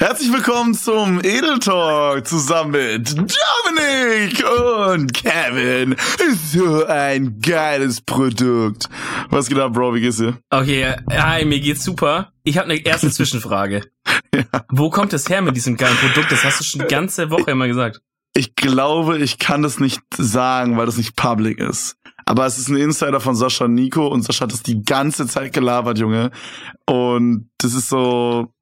Herzlich willkommen zum Edel Talk zusammen mit Dominik und Kevin. So ein geiles Produkt. Was geht ab, Bro? Wie geht's dir? Okay, hi, mir geht's super. Ich habe eine erste Zwischenfrage. ja. Wo kommt es her mit diesem geilen Produkt? Das hast du schon die ganze Woche immer gesagt. Ich glaube, ich kann das nicht sagen, weil das nicht public ist. Aber es ist ein Insider von Sascha Nico und Sascha hat das die ganze Zeit gelabert, Junge. Und das ist so,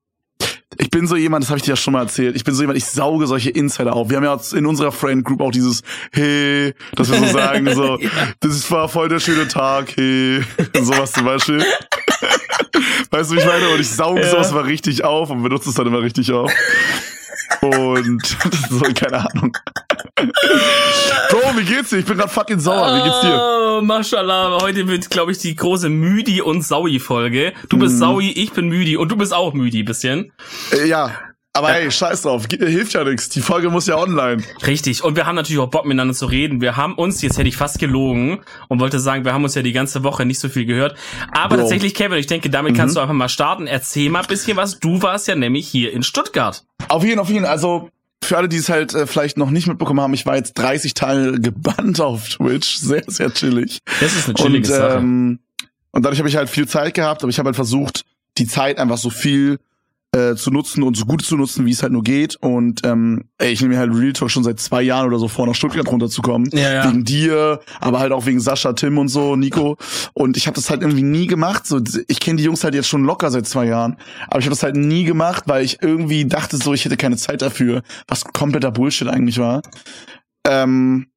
ich bin so jemand, das habe ich dir ja schon mal erzählt, ich bin so jemand, ich sauge solche Insider auf. Wir haben ja in unserer Friend Group auch dieses Hey, dass wir so sagen, so, ja. das war voll der schöne Tag, hey, sowas zum Beispiel. weißt du, wie ich meine? Und ich sauge ja. sowas mal richtig auf und benutze es dann immer richtig auf. Und so, keine Ahnung. Bro, wie geht's dir? Ich bin grad fucking sauer. Wie geht's dir? Oh, mashallah. Heute wird, glaube ich, die große Müdi- und Saui-Folge. Du bist mm. Saui, ich bin Müdi und du bist auch Müdi, bisschen. Äh, ja, aber hey, scheiß drauf, hilft ja nichts. Die Folge muss ja online. Richtig. Und wir haben natürlich auch Bock miteinander zu reden. Wir haben uns, jetzt hätte ich fast gelogen und wollte sagen, wir haben uns ja die ganze Woche nicht so viel gehört. Aber Bro. tatsächlich, Kevin, ich denke, damit mhm. kannst du einfach mal starten. Erzähl mal ein bisschen was. Du warst ja nämlich hier in Stuttgart. Auf jeden, auf jeden. Also, für alle, die es halt äh, vielleicht noch nicht mitbekommen haben, ich war jetzt 30 Tage gebannt auf Twitch. Sehr, sehr chillig. Das ist eine chillige und, Sache. Ähm, und dadurch habe ich halt viel Zeit gehabt, aber ich habe halt versucht, die Zeit einfach so viel äh, zu nutzen und so gut zu nutzen, wie es halt nur geht. Und ähm, ey, ich nehme mir halt Real Talk schon seit zwei Jahren oder so vor, nach Stuttgart runterzukommen. Ja, ja. Wegen dir, aber halt auch wegen Sascha, Tim und so, Nico. Und ich habe das halt irgendwie nie gemacht. So, ich kenne die Jungs halt jetzt schon locker seit zwei Jahren. Aber ich habe das halt nie gemacht, weil ich irgendwie dachte so, ich hätte keine Zeit dafür, was kompletter Bullshit eigentlich war. Ähm,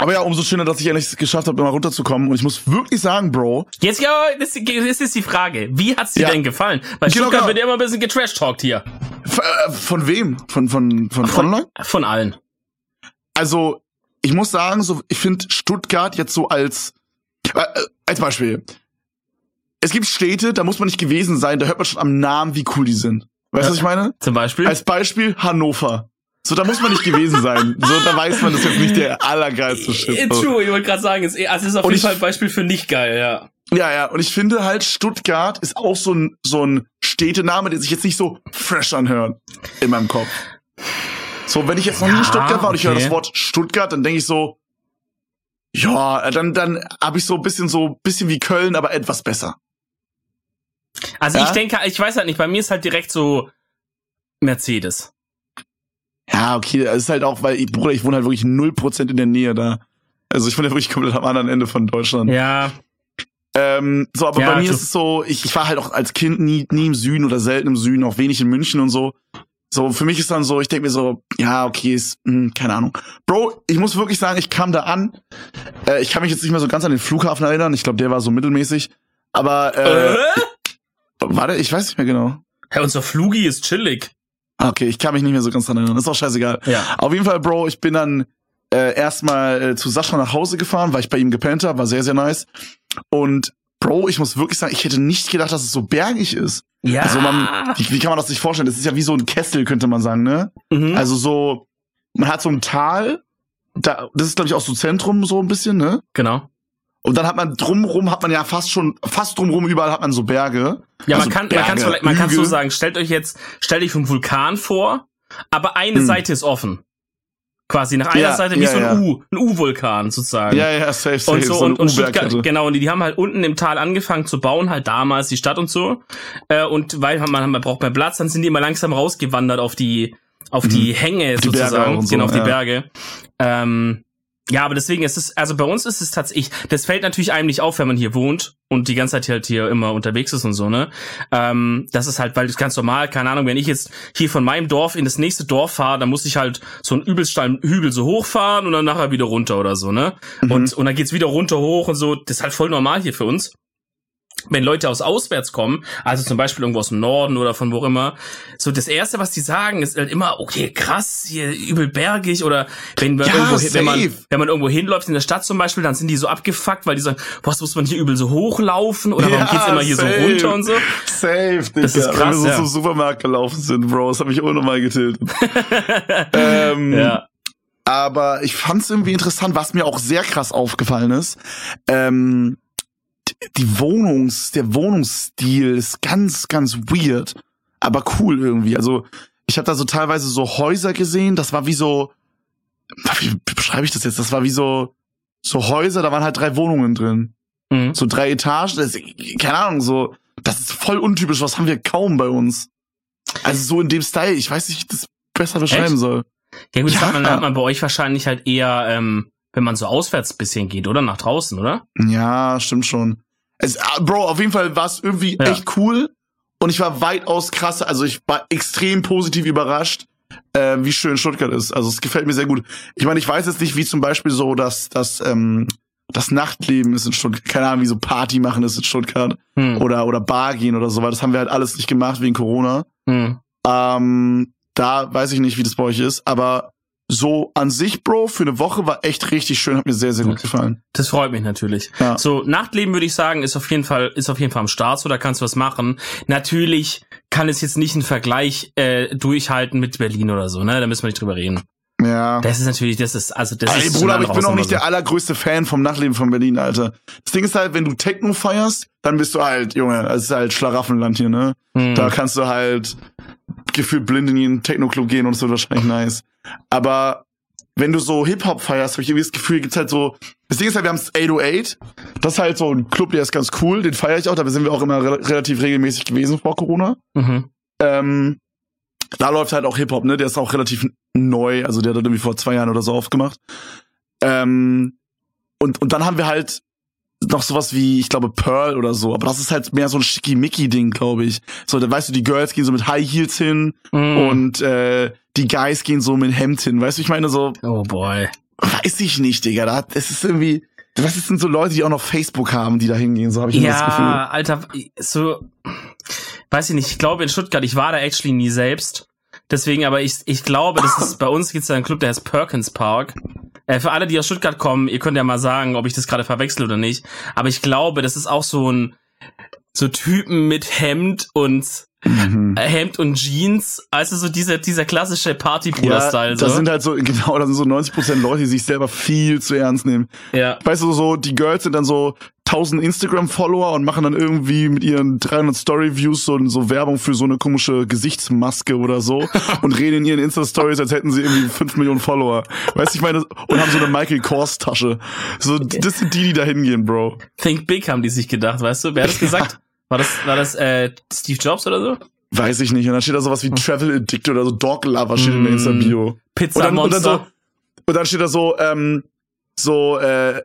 aber ja, umso schöner, dass ich endlich geschafft habe, immer runterzukommen. Und ich muss wirklich sagen, Bro. Jetzt ja, das, ist die Frage. Wie hat's dir ja. denn gefallen? Weil genau, Stuttgart genau. wird ja immer ein bisschen getrash-talkt hier. Äh, von wem? Von, von, von, von, von, von allen. Also, ich muss sagen, so, ich finde Stuttgart jetzt so als, äh, äh, als Beispiel. Es gibt Städte, da muss man nicht gewesen sein, da hört man schon am Namen, wie cool die sind. Weißt du, was ich meine? Zum Beispiel? Als Beispiel Hannover. So, da muss man nicht gewesen sein. So, da weiß man, das ist jetzt nicht der allergeilste Shit. It's so. True, ich wollte gerade sagen, es ist, also ist auf und jeden Fall ein Beispiel für nicht geil, ja. Ja, ja, und ich finde halt, Stuttgart ist auch so ein, so ein Städtename, der sich jetzt nicht so fresh anhört in meinem Kopf. So, wenn ich jetzt noch ja, nie in Stuttgart war und ich okay. höre das Wort Stuttgart, dann denke ich so, ja, dann, dann habe ich so ein bisschen so, bisschen wie Köln, aber etwas besser. Also ja? ich denke, ich weiß halt nicht, bei mir ist halt direkt so Mercedes. Ja, okay, das ist halt auch, weil, ich, Bruder, ich wohne halt wirklich null Prozent in der Nähe da. Also ich wohne ja wirklich komplett am anderen Ende von Deutschland. Ja. Ähm, so, aber ja, bei mir ist es so, ich, ich war halt auch als Kind nie, nie im Süden oder selten im Süden, auch wenig in München und so. So, für mich ist dann so, ich denke mir so, ja, okay, ist, mh, hm, keine Ahnung. Bro, ich muss wirklich sagen, ich kam da an. Äh, ich kann mich jetzt nicht mehr so ganz an den Flughafen erinnern. Ich glaube, der war so mittelmäßig. Aber, äh, äh? warte, ich weiß nicht mehr genau. Herr, unser Flugi ist chillig. Okay, ich kann mich nicht mehr so ganz dran erinnern. Ist auch scheißegal. Ja. Auf jeden Fall, Bro, ich bin dann äh, erstmal äh, zu Sascha nach Hause gefahren, weil ich bei ihm gepennt habe, war sehr, sehr nice. Und Bro, ich muss wirklich sagen, ich hätte nicht gedacht, dass es so bergig ist. Ja. Also man, wie, wie kann man das sich vorstellen? Das ist ja wie so ein Kessel, könnte man sagen, ne? Mhm. Also so, man hat so ein Tal, da, das ist glaube ich auch so Zentrum so ein bisschen, ne? Genau. Und dann hat man drumrum, hat man ja fast schon, fast drumrum überall hat man so Berge. Ja, also man kann, Berge, man kann, vielleicht, man kann so sagen, stellt euch jetzt, stellt euch einen Vulkan vor, aber eine hm. Seite ist offen. Quasi nach einer ja, Seite wie ja, so ein ja. U, ein U-Vulkan sozusagen. Ja, ja, safe, safe. Und so, so und, und Stuttgart, genau, und die, die haben halt unten im Tal angefangen zu bauen, halt damals die Stadt und so. Äh, und weil man, man braucht mehr Platz, dann sind die immer langsam rausgewandert auf die, auf mhm. die Hänge die sozusagen, so, genau, auf die Berge. Ähm, ja, aber deswegen ist es, also bei uns ist es tatsächlich, das fällt natürlich einem nicht auf, wenn man hier wohnt und die ganze Zeit halt hier immer unterwegs ist und so, ne? Ähm, das ist halt, weil das ganz normal, keine Ahnung, wenn ich jetzt hier von meinem Dorf in das nächste Dorf fahre, dann muss ich halt so einen übelst Hügel so hochfahren und dann nachher wieder runter oder so, ne? Mhm. Und, und dann geht's wieder runter hoch und so, das ist halt voll normal hier für uns wenn Leute aus auswärts kommen, also zum Beispiel irgendwo aus dem Norden oder von wo immer, so das erste, was die sagen, ist halt immer, okay, krass, hier übel bergig oder wenn, man ja, irgendwo, wenn man wenn man irgendwo hinläuft in der Stadt zum Beispiel, dann sind die so abgefuckt, weil die sagen, was muss man hier übel so hochlaufen oder warum ja, geht's immer hier safe. so runter und so? Safe, Digga. Das ist krass, wenn wir so ja. zum Supermarkt gelaufen sind, Bro, das hat mich auch nochmal getiltet. ähm, ja. Aber ich fand's irgendwie interessant, was mir auch sehr krass aufgefallen ist. Ähm, die Wohnungs, der Wohnungsstil ist ganz, ganz weird, aber cool irgendwie. Also ich habe da so teilweise so Häuser gesehen, das war wie so, wie beschreibe ich das jetzt? Das war wie so, so Häuser, da waren halt drei Wohnungen drin. Mhm. So drei Etagen, das, keine Ahnung, so, das ist voll untypisch, was haben wir kaum bei uns. Also so in dem Style, ich weiß nicht, wie ich das besser beschreiben Echt? soll. Ja gut, das ja. hat, man, hat man bei euch wahrscheinlich halt eher, ähm, wenn man so auswärts bisschen geht, oder? Nach draußen, oder? Ja, stimmt schon. Es, ah, Bro, auf jeden Fall war es irgendwie ja. echt cool. Und ich war weitaus krasser, also ich war extrem positiv überrascht, äh, wie schön Stuttgart ist. Also es gefällt mir sehr gut. Ich meine, ich weiß jetzt nicht, wie zum Beispiel so dass das, ähm, das Nachtleben ist in Stuttgart, keine Ahnung, wie so Party machen ist in Stuttgart hm. oder, oder Bar gehen oder so, weil das haben wir halt alles nicht gemacht wegen Corona. Hm. Ähm, da weiß ich nicht, wie das bei euch ist, aber so an sich, Bro, für eine Woche war echt richtig schön, hat mir sehr, sehr gut gefallen. Das freut mich natürlich. Ja. So, Nachtleben würde ich sagen, ist auf jeden Fall, ist auf jeden Fall am Start, so da kannst du was machen. Natürlich kann es jetzt nicht einen Vergleich äh, durchhalten mit Berlin oder so, ne? Da müssen wir nicht drüber reden. Ja. Das ist natürlich, das ist, also das Ey, ist. Bruder, aber ich bin auch nicht der allergrößte Fan vom Nachtleben von Berlin, Alter. Das Ding ist halt, wenn du Techno feierst, dann bist du halt, Junge, es ist halt Schlaraffenland hier, ne? Hm. Da kannst du halt gefühlt blind in jeden Techno-Club gehen und es wird wahrscheinlich nice. Aber wenn du so Hip-Hop feierst, habe ich irgendwie das Gefühl, gibt's halt so. Das Ding ist halt, wir haben 808. Das ist halt so ein Club, der ist ganz cool, den feiere ich auch, da sind wir auch immer re relativ regelmäßig gewesen vor Corona. Mhm. Ähm, da läuft halt auch Hip-Hop, ne? Der ist auch relativ neu, also der hat irgendwie vor zwei Jahren oder so aufgemacht. Ähm, und, und dann haben wir halt noch sowas wie, ich glaube, Pearl oder so, aber das ist halt mehr so ein Schickimicki-Ding, glaube ich. So, da weißt du, die Girls gehen so mit High Heels hin mm. und äh, die Guys gehen so mit Hemd hin. Weißt du, ich meine so. Oh boy. Weiß ich nicht, Digga. Das ist irgendwie. Was ist denn so Leute, die auch noch Facebook haben, die da hingehen? So habe ich ja, das Gefühl. Ja, Alter, so. Weiß ich nicht. Ich glaube in Stuttgart, ich war da actually nie selbst. Deswegen, aber ich, ich glaube, das ist bei uns gibt's da einen Club, der heißt Perkins Park. Äh, für alle, die aus Stuttgart kommen, ihr könnt ja mal sagen, ob ich das gerade verwechsel oder nicht. Aber ich glaube, das ist auch so ein so Typen mit Hemd und mhm. Äh, Hemd und Jeans, also so dieser dieser klassische Party-Bruder-Style. Ja, so. Das sind halt so, genau, das sind so 90% Leute, die sich selber viel zu ernst nehmen. Ja. Weißt du, so, die Girls sind dann so 1000 Instagram-Follower und machen dann irgendwie mit ihren 300 Story-Views so, so Werbung für so eine komische Gesichtsmaske oder so und reden in ihren Insta-Stories, als hätten sie irgendwie 5 Millionen Follower. Weißt du, ich meine, und haben so eine Michael Kors-Tasche. So, das sind die, die da hingehen, Bro. Think Big haben die sich gedacht, weißt du? Wer hat das gesagt? War das, war das äh, Steve Jobs oder so? Weiß ich nicht. Und dann steht da sowas wie Travel Addict oder so Dog Lover steht mm. in der Insta-Bio. Pizza und dann, Monster. Und dann, so, und dann steht da so, ähm, so, äh,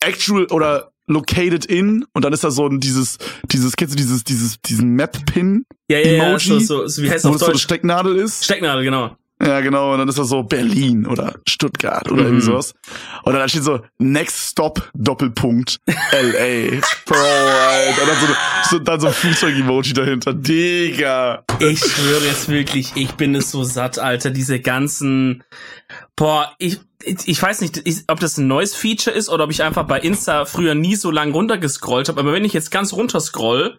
actual oder located in und dann ist da so ein dieses dieses kennst du dieses dieses diesen Map Pin ja, ja, Emoji ja, so, so, wie heißt das auf Deutsch? so eine Stecknadel ist Stecknadel genau ja, genau. Und dann ist das so Berlin oder Stuttgart oder mhm. irgendwie sowas. Und dann steht so Next Stop Doppelpunkt LA. Bro, Alter. Und dann so, so, dann so ein Flugzeug-Emoji dahinter. Digga. Ich schwöre jetzt wirklich, ich bin es so satt, Alter. Diese ganzen, boah, ich, ich weiß nicht, ob das ein neues Feature ist oder ob ich einfach bei Insta früher nie so lang runtergescrollt habe. Aber wenn ich jetzt ganz runter scroll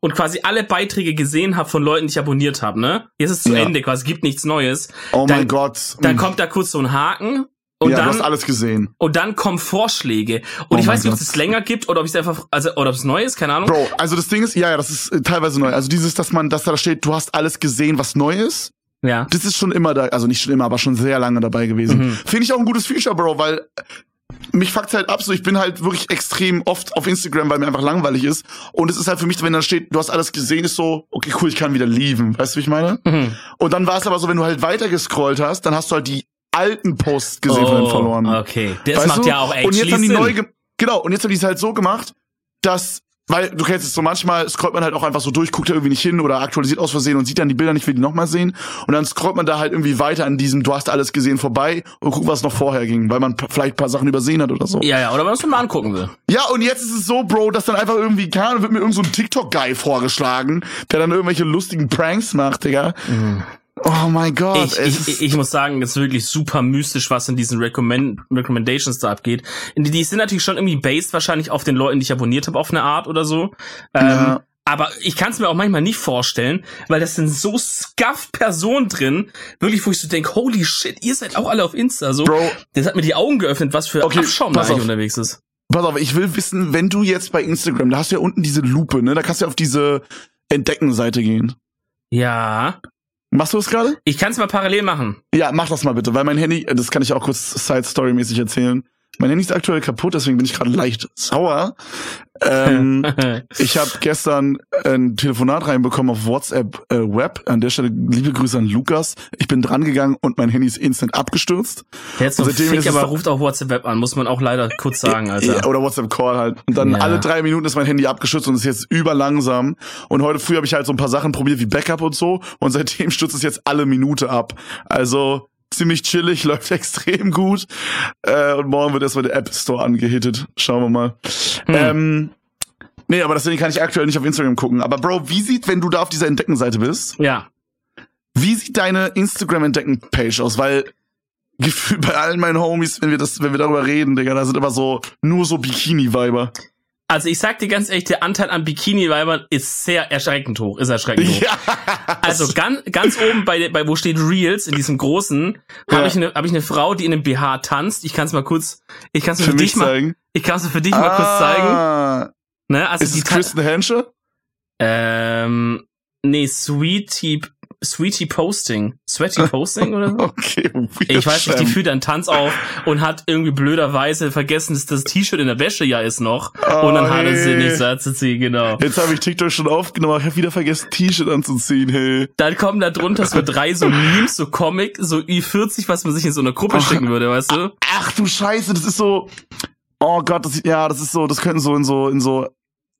und quasi alle Beiträge gesehen habe von Leuten, die ich abonniert habe, ne? Jetzt ist es zu ja. Ende, quasi gibt nichts Neues. Oh dann, mein Gott. Dann mhm. kommt da kurz so ein Haken und ja, dann, du hast alles gesehen. Und dann kommen Vorschläge. Und oh ich weiß nicht, ob es länger gibt oder ob es einfach, also, oder ob es neu ist, keine Ahnung. Bro, also das Ding ist, ja, ja, das ist äh, teilweise neu. Also dieses, dass man, dass da steht, du hast alles gesehen, was neu ist. Ja. Das ist schon immer da, also nicht schon immer, aber schon sehr lange dabei gewesen. Mhm. Finde ich auch ein gutes Feature, Bro, weil mich fuckt's halt ab, so ich bin halt wirklich extrem oft auf Instagram, weil mir einfach langweilig ist. Und es ist halt für mich, wenn da steht, du hast alles gesehen, ist so, okay, cool, ich kann wieder lieben. Weißt du, wie ich meine? Mhm. Und dann war es aber so, wenn du halt weiter gescrollt hast, dann hast du halt die alten Posts gesehen oh, von den verloren. Okay, das weißt macht du? ja auch echt Und jetzt haben die neu, genau, und jetzt haben die es halt so gemacht, dass weil du kennst es so manchmal scrollt man halt auch einfach so durch, guckt da irgendwie nicht hin oder aktualisiert aus Versehen und sieht dann die Bilder nicht, will die nochmal sehen. Und dann scrollt man da halt irgendwie weiter an diesem, du hast alles gesehen vorbei und guckt, was noch vorher ging, weil man vielleicht paar Sachen übersehen hat oder so. Ja, ja, oder wenn man es mal angucken will. Ja, und jetzt ist es so, Bro, dass dann einfach irgendwie, keine Ahnung, wird mir irgend so ein TikTok-Guy vorgeschlagen, der dann irgendwelche lustigen Pranks macht, Digga. Mhm. Oh mein Gott. Ich, ich, ich, muss sagen, es ist wirklich super mystisch, was in diesen Recommend Recommendations da abgeht. Die, die sind natürlich schon irgendwie based wahrscheinlich auf den Leuten, die ich abonniert habe, auf eine Art oder so. Ja. Ähm, aber ich kann es mir auch manchmal nicht vorstellen, weil das sind so scuffed Personen drin, wirklich, wo ich so denke, holy shit, ihr seid auch alle auf Insta. So, Bro. Das hat mir die Augen geöffnet, was für okay, Abschaum da eigentlich unterwegs ist. Pass auf, ich will wissen, wenn du jetzt bei Instagram, da hast du ja unten diese Lupe, ne? Da kannst du ja auf diese Entdecken-Seite gehen. Ja. Machst du es gerade? Ich kann es mal parallel machen. Ja, mach das mal bitte, weil mein Handy, das kann ich auch kurz Side-Story-mäßig erzählen. Mein Handy ist aktuell kaputt, deswegen bin ich gerade leicht sauer. Ähm, ich habe gestern ein Telefonat reinbekommen auf WhatsApp äh, Web. An der Stelle liebe Grüße an Lukas. Ich bin dran gegangen und mein Handy ist instant abgestürzt. Jetzt so fick, aber ruft auch WhatsApp Web an, muss man auch leider kurz sagen, Alter. Ja, oder WhatsApp Call halt. Und dann ja. alle drei Minuten ist mein Handy abgestürzt und ist jetzt überlangsam. Und heute früh habe ich halt so ein paar Sachen probiert wie Backup und so. Und seitdem stürzt es jetzt alle Minute ab. Also ziemlich chillig, läuft extrem gut. Äh, und morgen wird erstmal der App Store angehittet. Schauen wir mal. Hm. Ähm, nee, aber deswegen kann ich aktuell nicht auf Instagram gucken. Aber Bro, wie sieht, wenn du da auf dieser Entdeckenseite bist? Ja. Wie sieht deine Instagram-Entdecken-Page aus? Weil gefühlt bei allen meinen Homies, wenn wir das, wenn wir darüber reden, Digga, da sind immer so nur so Bikini-Weiber. Also ich sag dir ganz ehrlich, der Anteil an Bikini-Weibern ist sehr erschreckend hoch, ist erschreckend hoch. Ja. Also ganz, ganz oben bei, bei wo steht Reels, in diesem großen, ja. habe ich eine hab ich eine Frau, die in einem BH tanzt. Ich kann es mal kurz, ich kann es für, für dich mal, ich kann es für dich ah. mal kurz zeigen. Ne, also ist die es Kristen Hensche? Ähm, nee, Sweetie Sweetie Posting. Sweaty Posting oder so? Okay, Ich weiß nicht, die führt einen Tanz auf und hat irgendwie blöderweise vergessen, dass das T-Shirt in der Wäsche ja ist noch. Oh, und dann hatte hey. sie nichts anzuziehen, genau. Jetzt habe ich TikTok schon aufgenommen, ich habe wieder vergessen, T-Shirt anzuziehen, hey. Dann kommen da drunter so drei so Memes, so Comic, so Ü40, was man sich in so einer Gruppe schicken würde, weißt du? Ach du Scheiße, das ist so. Oh Gott, das, ja, das ist so, das könnten so in so in so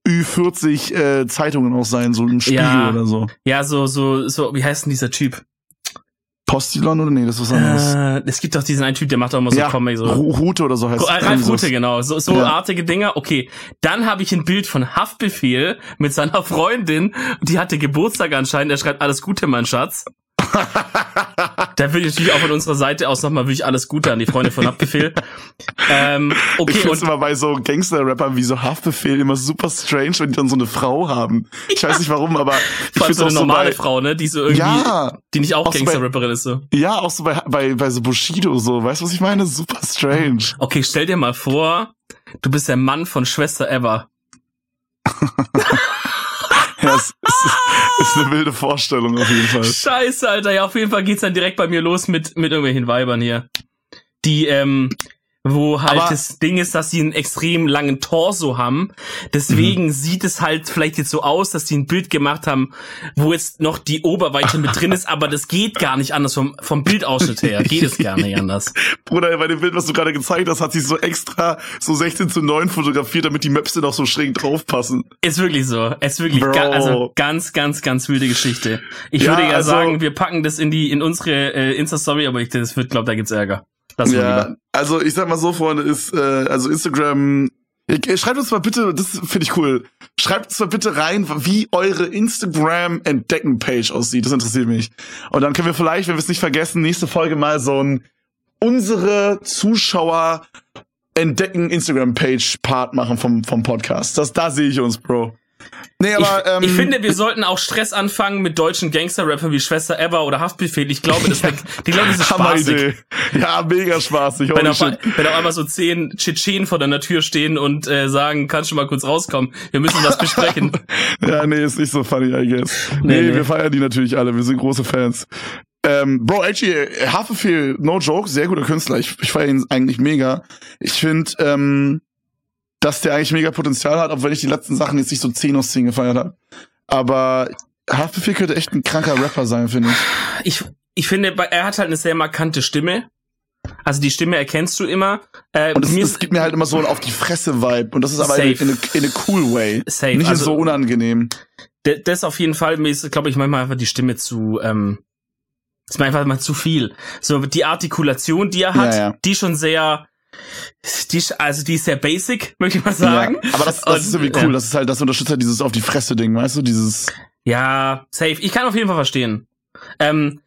Ü40 äh, Zeitungen auch sein, so ein Spiegel ja, oder so. Ja, so, so, so, wie heißt denn dieser Typ? Postillon oder nee, das ist was anderes. Äh, es gibt doch diesen einen Typ, der macht auch immer so ja, Comic so. Rute oder so heißt es. Ralf Rute, genau. So, so ja. artige Dinger. Okay. Dann habe ich ein Bild von Haftbefehl mit seiner Freundin. Die hatte Geburtstag anscheinend. Er schreibt alles Gute, mein Schatz da würde ich natürlich auch von unserer Seite aus nochmal wirklich alles Gute an die Freunde von Haftbefehl. ähm, okay, ich und immer bei so Gangster-Rappern wie so Haftbefehl immer super strange, wenn die dann so eine Frau haben. Ich weiß nicht warum, aber ich finde so eine normale so bei, Frau, ne, die so irgendwie, ja, die nicht auch, auch Gangster-Rapperin ist so. Ja, auch so bei, bei, bei so Bushido so, weißt du, was ich meine? Super strange. Okay, stell dir mal vor, du bist der Mann von Schwester Eva. es, es, ist eine wilde Vorstellung auf jeden Fall. Scheiße, Alter. Ja, auf jeden Fall geht's dann direkt bei mir los mit, mit irgendwelchen Weibern hier. Die, ähm, wo halt Aber das Ding ist, dass sie einen extrem langen Torso haben. Deswegen mhm. sieht es halt vielleicht jetzt so aus, dass die ein Bild gemacht haben, wo jetzt noch die Oberweite mit drin ist, aber das geht gar nicht anders vom, vom Bildausschnitt her. Geht es gar nicht anders. Bruder, bei dem Bild, was du gerade gezeigt hast, hat sie so extra so 16 zu 9 fotografiert, damit die Möpse noch so schräg draufpassen. Ist wirklich so. Ist wirklich ga also ganz, ganz, ganz wilde Geschichte. Ich ja, würde ja also, sagen, wir packen das in die, in unsere äh, Insta-Story, aber ich, das wird, glaube da gibt's Ärger. Lass ja, also ich sag mal so, Freunde, ist, äh, also Instagram, schreibt uns mal bitte, das finde ich cool, schreibt uns mal bitte rein, wie eure Instagram-Entdecken-Page aussieht. Das interessiert mich. Und dann können wir vielleicht, wenn wir es nicht vergessen, nächste Folge mal so ein unsere Zuschauer entdecken Instagram-Page-Part machen vom, vom Podcast. Das, da sehe ich uns, Bro. Nee, aber, ich, ähm, ich finde, wir sollten auch Stress anfangen mit deutschen Gangster-Rappern wie Schwester Eva oder Haftbefehl. Ich glaube, das, die glaube, das ist spaßig. Ja, mega spaßig. Wenn auf, wenn auf einmal so zehn Tschetschenen vor deiner Tür stehen und äh, sagen, kannst du mal kurz rauskommen? Wir müssen was besprechen. ja, nee, ist nicht so funny, I guess. Nee, nee, nee, wir feiern die natürlich alle. Wir sind große Fans. Ähm, Bro, actually, Haftbefehl, no joke, sehr guter Künstler. Ich, ich feiere ihn eigentlich mega. Ich finde, ähm, dass der eigentlich mega Potenzial hat, obwohl ich die letzten Sachen jetzt nicht so 10 aus 10 gefeiert habe. Aber Haftbefehl könnte echt ein kranker Rapper sein, finde ich. Ich, ich finde, er hat halt eine sehr markante Stimme. Also die Stimme erkennst du immer. Äh, und es, gibt mir halt immer so auf die Fresse-Vibe. Und das ist aber in, in, in a cool way. Safe. Nicht also, so unangenehm. Das auf jeden Fall. Mir ist, glaube ich, manchmal einfach die Stimme zu, ähm, ist mir einfach mal zu viel. So, die Artikulation, die er hat, ja, ja. die schon sehr, die, also die ist sehr basic, möchte ich mal sagen. Ja, aber das, das und, ist irgendwie cool. Ja. Das ist halt, das unterstützt halt dieses auf die Fresse Ding, weißt du, dieses. Ja, safe. Ich kann auf jeden Fall verstehen. Ähm,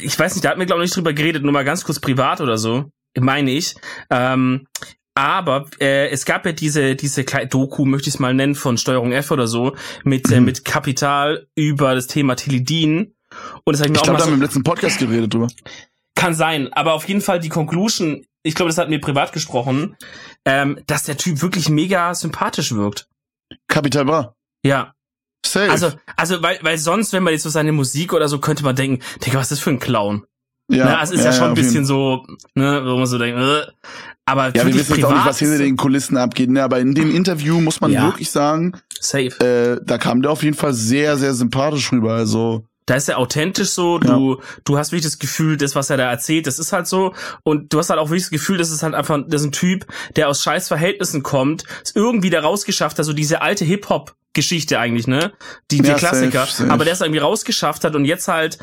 ich weiß nicht, da hat mir glaube ich nicht drüber geredet, nur mal ganz kurz privat oder so, meine ich. Ähm, aber äh, es gab ja diese diese kleine Doku, möchte ich es mal nennen, von Steuerung F oder so, mit äh, mhm. äh, mit Kapital über das Thema Teledin. Und das habe ich mir ich auch glaub, mal da haben wir im letzten Podcast geredet drüber. Kann sein, aber auf jeden Fall die Conclusion ich glaube, das hat mir privat gesprochen, ähm, dass der Typ wirklich mega sympathisch wirkt. Kapital Bra. Ja. Safe. Also, also weil, weil sonst, wenn man jetzt so seine Musik oder so, könnte man denken, Digga, was ist das für ein Clown? Ja, ne, also ist ja, ja schon ein bisschen so, ne, wo man so denkt, äh, aber ja, wir wissen jetzt auch nicht, was hinter den Kulissen abgeht, ne, aber in dem Interview muss man ja. wirklich sagen, safe. Äh, da kam der auf jeden Fall sehr, sehr sympathisch rüber, also da ist er authentisch so, du, ja. du hast wirklich das Gefühl, das, was er da erzählt, das ist halt so. Und du hast halt auch wirklich das Gefühl, das ist halt einfach, das ist ein Typ, der aus scheiß Verhältnissen kommt, es irgendwie da rausgeschafft hat, so diese alte Hip-Hop Geschichte eigentlich, ne? Die, ja, die Klassiker. Safe, safe. Aber der es irgendwie rausgeschafft hat und jetzt halt,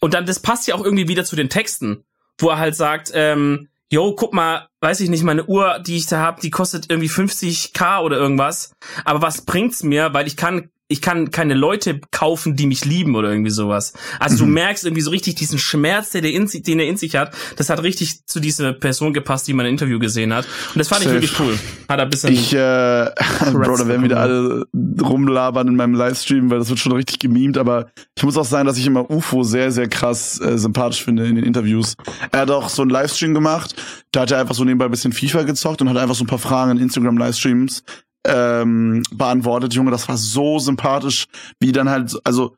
und dann, das passt ja auch irgendwie wieder zu den Texten, wo er halt sagt, ähm, yo, guck mal, weiß ich nicht, meine Uhr, die ich da hab, die kostet irgendwie 50k oder irgendwas. Aber was bringt's mir? Weil ich kann ich kann keine Leute kaufen, die mich lieben oder irgendwie sowas. Also mhm. du merkst irgendwie so richtig diesen Schmerz, der, der in, den er in sich hat. Das hat richtig zu dieser Person gepasst, die man im Interview gesehen hat. Und das fand Safe. ich wirklich cool. Hat er ein bisschen. Ich, äh, Bro, da werden wieder alle rumlabern in meinem Livestream, weil das wird schon richtig gemimt. Aber ich muss auch sagen, dass ich immer UFO sehr, sehr krass äh, sympathisch finde in den Interviews. Er hat auch so einen Livestream gemacht. Da hat er einfach so nebenbei ein bisschen FIFA gezockt und hat einfach so ein paar Fragen in Instagram-Livestreams ähm, beantwortet, Junge, das war so sympathisch, wie dann halt, also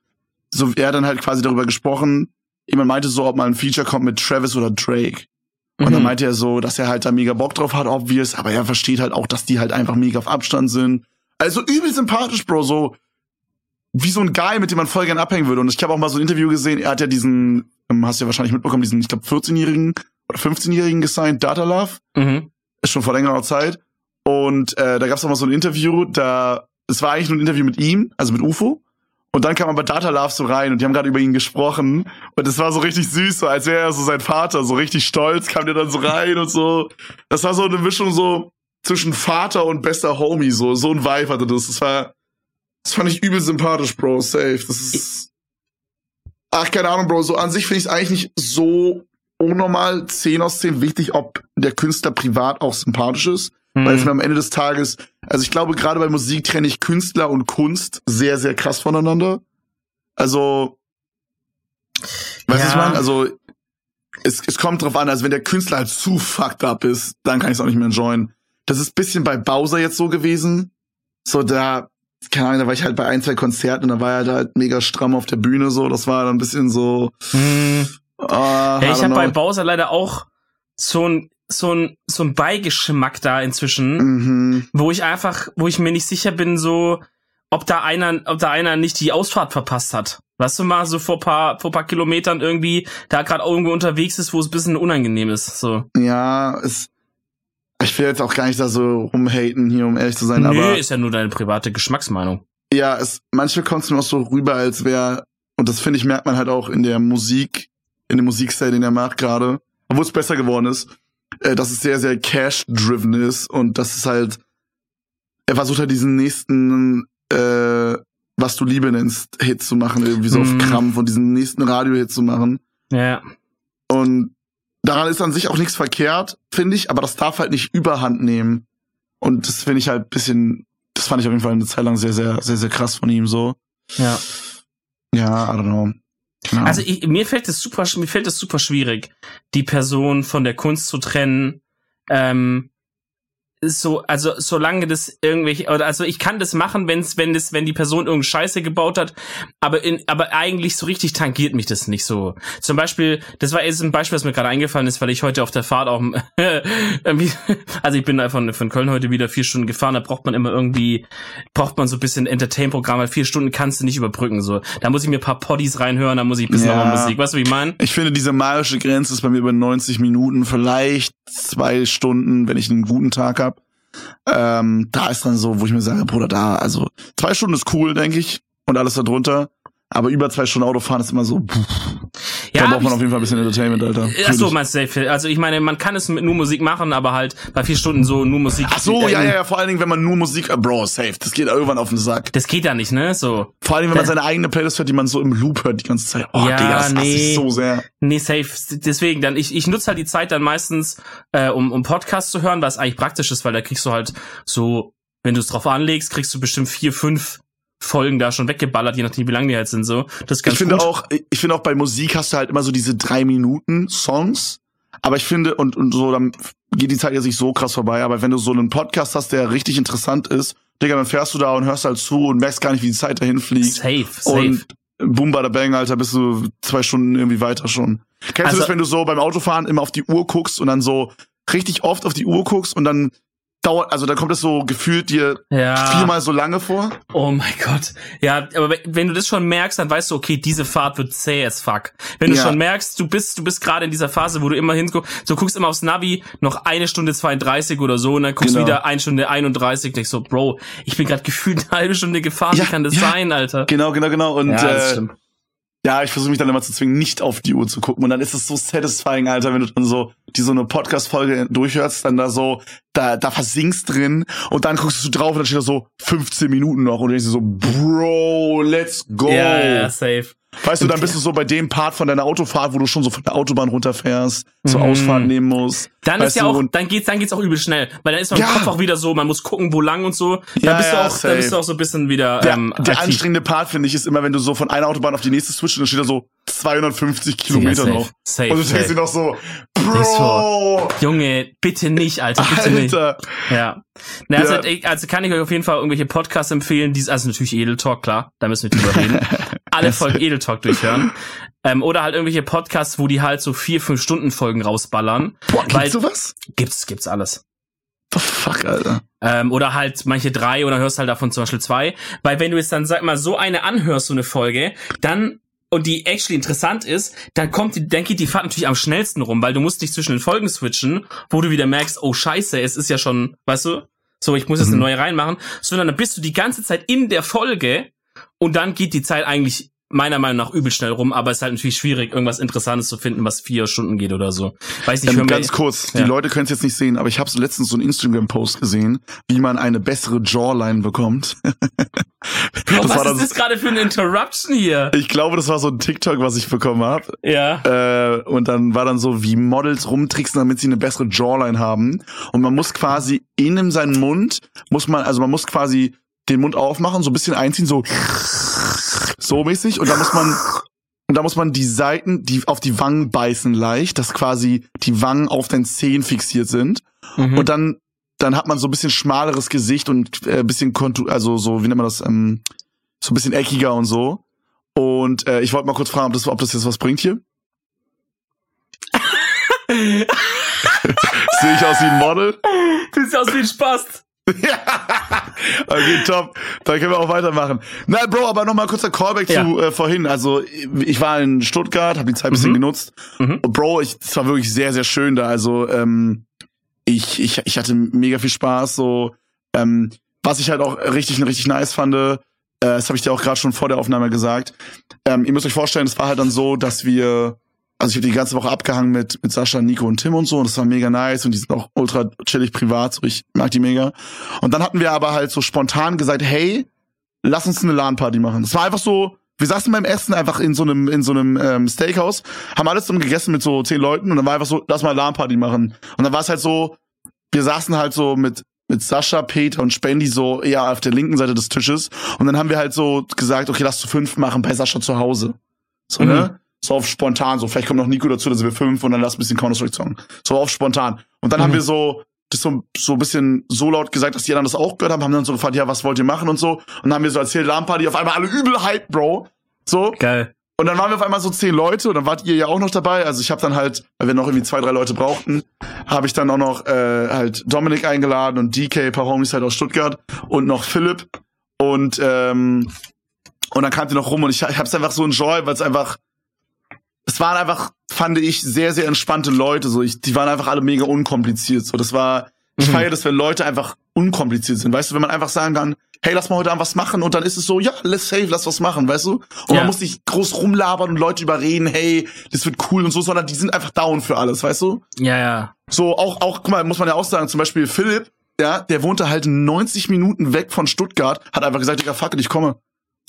so er dann halt quasi darüber gesprochen, jemand meinte so, ob mal ein Feature kommt mit Travis oder Drake. Und mhm. dann meinte er so, dass er halt da mega Bock drauf hat, obvious, aber er versteht halt auch, dass die halt einfach mega auf Abstand sind. Also übel sympathisch, Bro, so wie so ein Guy, mit dem man voll gern abhängen würde. Und ich habe auch mal so ein Interview gesehen, er hat ja diesen, ähm, hast du ja wahrscheinlich mitbekommen, diesen, ich glaube, 14-Jährigen oder 15-Jährigen gesigned, Data Love. Mhm. Ist schon vor längerer Zeit. Und äh, da gab es mal so ein Interview, da es war eigentlich nur ein Interview mit ihm, also mit UFO. Und dann kam aber Data Love so rein und die haben gerade über ihn gesprochen. Und es war so richtig süß, so als wäre er so sein Vater, so richtig stolz, kam der dann so rein und so. Das war so eine Mischung so zwischen Vater und bester Homie, so, so ein Vibe hatte das. Das war, das fand ich übel sympathisch, Bro, safe. Das ist, ach, keine Ahnung, Bro, so an sich finde ich es eigentlich nicht so unnormal 10 aus 10 wichtig, ob der Künstler privat auch sympathisch ist. Mhm. Weil es mir am Ende des Tages, also ich glaube, gerade bei Musik trenne ich Künstler und Kunst sehr, sehr krass voneinander. Also, weißt du, ja. ich meine? Also, es, es kommt drauf an, also wenn der Künstler halt zu fucked up ist, dann kann ich es auch nicht mehr enjoyen. Das ist bisschen bei Bowser jetzt so gewesen. So, da, keine Ahnung, da war ich halt bei ein, zwei Konzerten und da war er halt mega stramm auf der Bühne, so. Das war dann ein bisschen so. Hm. Uh, ja, ich habe bei Bowser leider auch so ein so ein, so ein Beigeschmack da inzwischen, mhm. wo ich einfach, wo ich mir nicht sicher bin, so, ob da einer, ob da einer nicht die Ausfahrt verpasst hat. Weißt du mal, so vor paar, vor paar Kilometern irgendwie, da gerade irgendwo unterwegs ist, wo es ein bisschen unangenehm ist, so. Ja, es, ich will jetzt auch gar nicht da so rumhaten hier, um ehrlich zu sein, Nö, aber. ist ja nur deine private Geschmacksmeinung. Ja, es, manchmal kommt es mir auch so rüber, als wäre, und das finde ich, merkt man halt auch in der Musik, in dem Musikstil, den er macht gerade, obwohl es besser geworden ist, äh, dass es sehr, sehr cash-driven ist und dass es halt, er versucht halt diesen nächsten, äh, was du Liebe nennst, Hit zu machen, irgendwie so mm. auf mhm. Krampf und diesen nächsten Radio-Hit zu machen. Ja. Und daran ist an sich auch nichts verkehrt, finde ich, aber das darf halt nicht überhand nehmen. Und das finde ich halt bisschen, das fand ich auf jeden Fall eine Zeit lang sehr, sehr, sehr, sehr krass von ihm so. Ja. Ja, I don't know. Genau. Also ich, mir fällt es super, mir fällt es super schwierig, die Person von der Kunst zu trennen. Ähm, so, also solange das irgendwelche, oder also ich kann das machen, wenn's, wenn das, wenn die Person irgendeine Scheiße gebaut hat, aber in, aber eigentlich so richtig tangiert mich das nicht so. Zum Beispiel, das war jetzt ein Beispiel, was mir gerade eingefallen ist, weil ich heute auf der Fahrt auch, also ich bin von, von Köln heute wieder vier Stunden gefahren, da braucht man immer irgendwie, braucht man so ein bisschen Entertain-Programm, weil vier Stunden kannst du nicht überbrücken, so. Da muss ich mir ein paar Poddies reinhören, da muss ich ein bisschen ja. nochmal Musik, weißt du, wie ich meine? Ich finde, diese magische Grenze ist bei mir über 90 Minuten, vielleicht zwei Stunden, wenn ich einen guten Tag habe. Ähm, da ist dann so, wo ich mir sage, Bruder, da, also zwei Stunden ist cool, denke ich, und alles darunter. Aber über zwei Stunden Autofahren ist immer so. Pff, ja, da braucht man auf jeden Fall ein bisschen Entertainment, Alter. Ach so, meinst du, also ich meine, man kann es mit nur Musik machen, aber halt bei vier Stunden so nur Musik. Ach so, ja, ja, ja, vor allen Dingen, wenn man nur Musik, äh, Bro, safe, das geht irgendwann auf den Sack. Das geht ja nicht, ne, so. Vor allen Dingen, wenn man seine eigene Playlist hört, die man so im Loop hört die ganze Zeit. Oh, ja, Digga, das nee, so sehr. Nee, safe. Deswegen, dann, ich, ich nutze halt die Zeit dann meistens, äh, um, um Podcasts zu hören, was eigentlich praktisch ist, weil da kriegst du halt so, wenn du es drauf anlegst, kriegst du bestimmt vier, fünf Folgen da schon weggeballert, je nachdem, wie lang die halt sind, so. Das ist ganz ich finde auch, ich finde auch bei Musik hast du halt immer so diese drei Minuten Songs. Aber ich finde, und, und so, dann geht die Zeit ja nicht so krass vorbei. Aber wenn du so einen Podcast hast, der richtig interessant ist, Digga, dann fährst du da und hörst halt zu und merkst gar nicht, wie die Zeit dahin fliegt. Safe, safe. Und boom, bada bang, Alter, bist du zwei Stunden irgendwie weiter schon. Kennst also, du das, wenn du so beim Autofahren immer auf die Uhr guckst und dann so richtig oft auf die Uhr guckst und dann dauert, also da kommt es so gefühlt dir ja. viermal so lange vor. Oh mein Gott. Ja, aber wenn du das schon merkst, dann weißt du, okay, diese Fahrt wird zäh as fuck. Wenn du ja. schon merkst, du bist, du bist gerade in dieser Phase, wo du immer hinguckst, so guckst immer aufs Navi, noch eine Stunde 32 oder so, und dann guckst genau. wieder eine Stunde 31, denkst so, Bro, ich bin gerade gefühlt eine halbe Stunde gefahren, ja, wie kann das sein, Alter? Genau, genau, genau. Und ja, äh, ja, ich versuche mich dann immer zu zwingen, nicht auf die Uhr zu gucken. Und dann ist es so satisfying, Alter, wenn du dann so die so eine Podcast-Folge durchhörst, dann da so, da, da versinkst drin und dann guckst du drauf und dann steht da so 15 Minuten noch und du denkst so, Bro, let's go. Ja, ja, safe. Weißt du, dann bist du so bei dem Part von deiner Autofahrt, wo du schon so von der Autobahn runterfährst, zur mhm. Ausfahrt nehmen musst. Dann ist ja auch, dann geht's, dann geht's auch übel schnell, weil dann ist man ja. im Kopf auch wieder so, man muss gucken, wo lang und so. Dann ja, bist du auch, safe. dann bist du auch so ein bisschen wieder. Der, ähm, der anstrengende Part finde ich ist immer, wenn du so von einer Autobahn auf die nächste switcht und dann steht da so 250 Kilometer noch. Safe, und du denkst dir noch so, Bro, Junge, bitte nicht, Alter, bitte Alter. nicht. Ja. Na, also, ja. also kann ich euch auf jeden Fall irgendwelche Podcasts empfehlen, die, also natürlich Edel Talk, klar, da müssen wir drüber reden. Alle Folgen Edel Talk durchhören. Ähm, oder halt irgendwelche Podcasts, wo die halt so vier, fünf Stunden Folgen rausballern. Boah, gibt's weil, sowas? Gibt's, gibt's alles. The fuck, Alter. Ähm, oder halt manche drei oder hörst halt davon zum Beispiel zwei. Weil wenn du jetzt dann, sag mal, so eine anhörst, so eine Folge, dann und die actually interessant ist, dann kommt die, dann geht die Fahrt natürlich am schnellsten rum, weil du musst dich zwischen den Folgen switchen, wo du wieder merkst, oh scheiße, es ist ja schon, weißt du, so ich muss jetzt eine mhm. neue reinmachen, sondern dann bist du die ganze Zeit in der Folge und dann geht die Zeit eigentlich meiner Meinung nach übel schnell rum, aber es ist halt natürlich schwierig, irgendwas Interessantes zu finden, was vier Stunden geht oder so. Weiß nicht, ähm, ganz mir, kurz, ja. die Leute können es jetzt nicht sehen, aber ich habe so letztens so einen Instagram-Post gesehen, wie man eine bessere Jawline bekommt. Bro, was ist das gerade für eine Interruption hier? Ich glaube, das war so ein TikTok, was ich bekommen habe. Ja. Äh, und dann war dann so, wie Models rumtricksen, damit sie eine bessere Jawline haben. Und man muss quasi in seinen Mund, muss man, also man muss quasi den Mund aufmachen, so ein bisschen einziehen, so so mäßig und da muss man und da muss man die Seiten, die auf die Wangen beißen leicht, dass quasi die Wangen auf den Zehen fixiert sind mhm. und dann dann hat man so ein bisschen schmaleres Gesicht und äh, bisschen Kontur, also so wie nennt man das ähm, so ein bisschen eckiger und so. Und äh, ich wollte mal kurz fragen, ob das, ob das jetzt was bringt hier. Sehe ich aus wie ein Model? Du siehst aus wie ein Spast. Ja. okay, top. Dann können wir auch weitermachen. Na, Bro, aber nochmal kurzer Callback ja. zu äh, vorhin. Also, ich war in Stuttgart, habe die Zeit ein bisschen mhm. genutzt. Mhm. Bro, ich, es war wirklich sehr, sehr schön da. Also, ähm, ich, ich, ich hatte mega viel Spaß. So, ähm, was ich halt auch richtig, richtig nice fand, äh, das habe ich dir auch gerade schon vor der Aufnahme gesagt. Ähm, ihr müsst euch vorstellen, es war halt dann so, dass wir also ich habe die ganze Woche abgehangen mit, mit Sascha, Nico und Tim und so und das war mega nice und die sind auch ultra chillig privat, so ich mag die mega. Und dann hatten wir aber halt so spontan gesagt, hey, lass uns eine LAN-Party machen. Das war einfach so, wir saßen beim Essen einfach in so einem, in so einem ähm, Steakhouse, haben alles zusammen gegessen mit so zehn Leuten und dann war einfach so, lass mal LAN-Party machen. Und dann war es halt so, wir saßen halt so mit mit Sascha, Peter und Spendi so eher auf der linken Seite des Tisches. Und dann haben wir halt so gesagt, okay, lass zu fünf machen bei Sascha zu Hause. So, ne? mhm. ne? So auf spontan, so vielleicht kommt noch Nico dazu, dann sind wir fünf und dann lass ein bisschen Counter-Strike zocken. So auf spontan. Und dann mhm. haben wir so das so, so ein bisschen so laut gesagt, dass die anderen das auch gehört haben, haben dann so gefragt, ja, was wollt ihr machen und so. Und dann haben wir so erzählt, LAN-Party, auf einmal alle übel hype, Bro. So. Geil. Und dann waren wir auf einmal so zehn Leute und dann wart ihr ja auch noch dabei. Also ich habe dann halt, weil wir noch irgendwie zwei, drei Leute brauchten, habe ich dann auch noch äh, halt Dominik eingeladen und DK, paar Homies halt aus Stuttgart und noch Philipp. Und ähm, und dann kam die noch rum und ich, ich hab's einfach so enjoy, weil es einfach es waren einfach, fand ich, sehr, sehr entspannte Leute. So, ich, die waren einfach alle mega unkompliziert. So, das war, ich mhm. feiere das, wenn Leute einfach unkompliziert sind. Weißt du, wenn man einfach sagen kann, hey, lass mal heute Abend was machen und dann ist es so, ja, let's save, lass was machen, weißt du? Und ja. man muss nicht groß rumlabern und Leute überreden, hey, das wird cool und so, sondern die sind einfach down für alles, weißt du? Ja, ja. So, auch, auch, guck mal, muss man ja auch sagen, zum Beispiel Philipp, ja, der wohnte halt 90 Minuten weg von Stuttgart, hat einfach gesagt, Digga, fuck it, ich komme.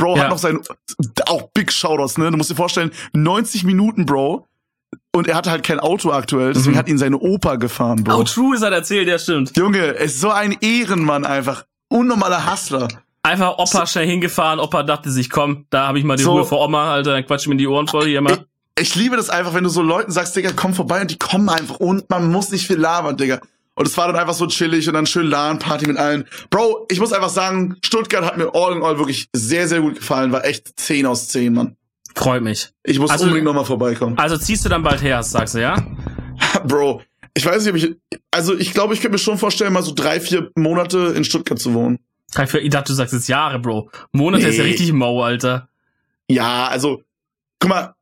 Bro ja. hat noch sein, auch Big Shoutouts, ne? Du musst dir vorstellen, 90 Minuten, Bro. Und er hatte halt kein Auto aktuell, deswegen mhm. hat ihn seine Opa gefahren, Bro. Oh, true ist hat erzählt, ja stimmt. Junge, ist so ein Ehrenmann einfach. Unnormaler Hustler. Einfach Opa so. schnell hingefahren, Opa dachte sich, komm, da habe ich mal die so. Ruhe vor Oma, Alter, dann quatsch mir die Ohren voll hier mal. Ich, ich liebe das einfach, wenn du so Leuten sagst, Digga, komm vorbei und die kommen einfach und man muss nicht viel labern, Digga. Und es war dann einfach so chillig und dann schön LAN-Party mit allen. Bro, ich muss einfach sagen, Stuttgart hat mir all in all wirklich sehr, sehr gut gefallen. War echt 10 aus 10, Mann. Freut mich. Ich muss also, unbedingt nochmal vorbeikommen. Also ziehst du dann bald her, sagst du, ja? Bro, ich weiß nicht, ob ich. Also ich glaube, ich könnte mir schon vorstellen, mal so drei, vier Monate in Stuttgart zu wohnen. Drei, vier, ich dachte, du sagst jetzt Jahre, Bro. Monate nee. ist ja richtig mau, Alter. Ja, also, guck mal,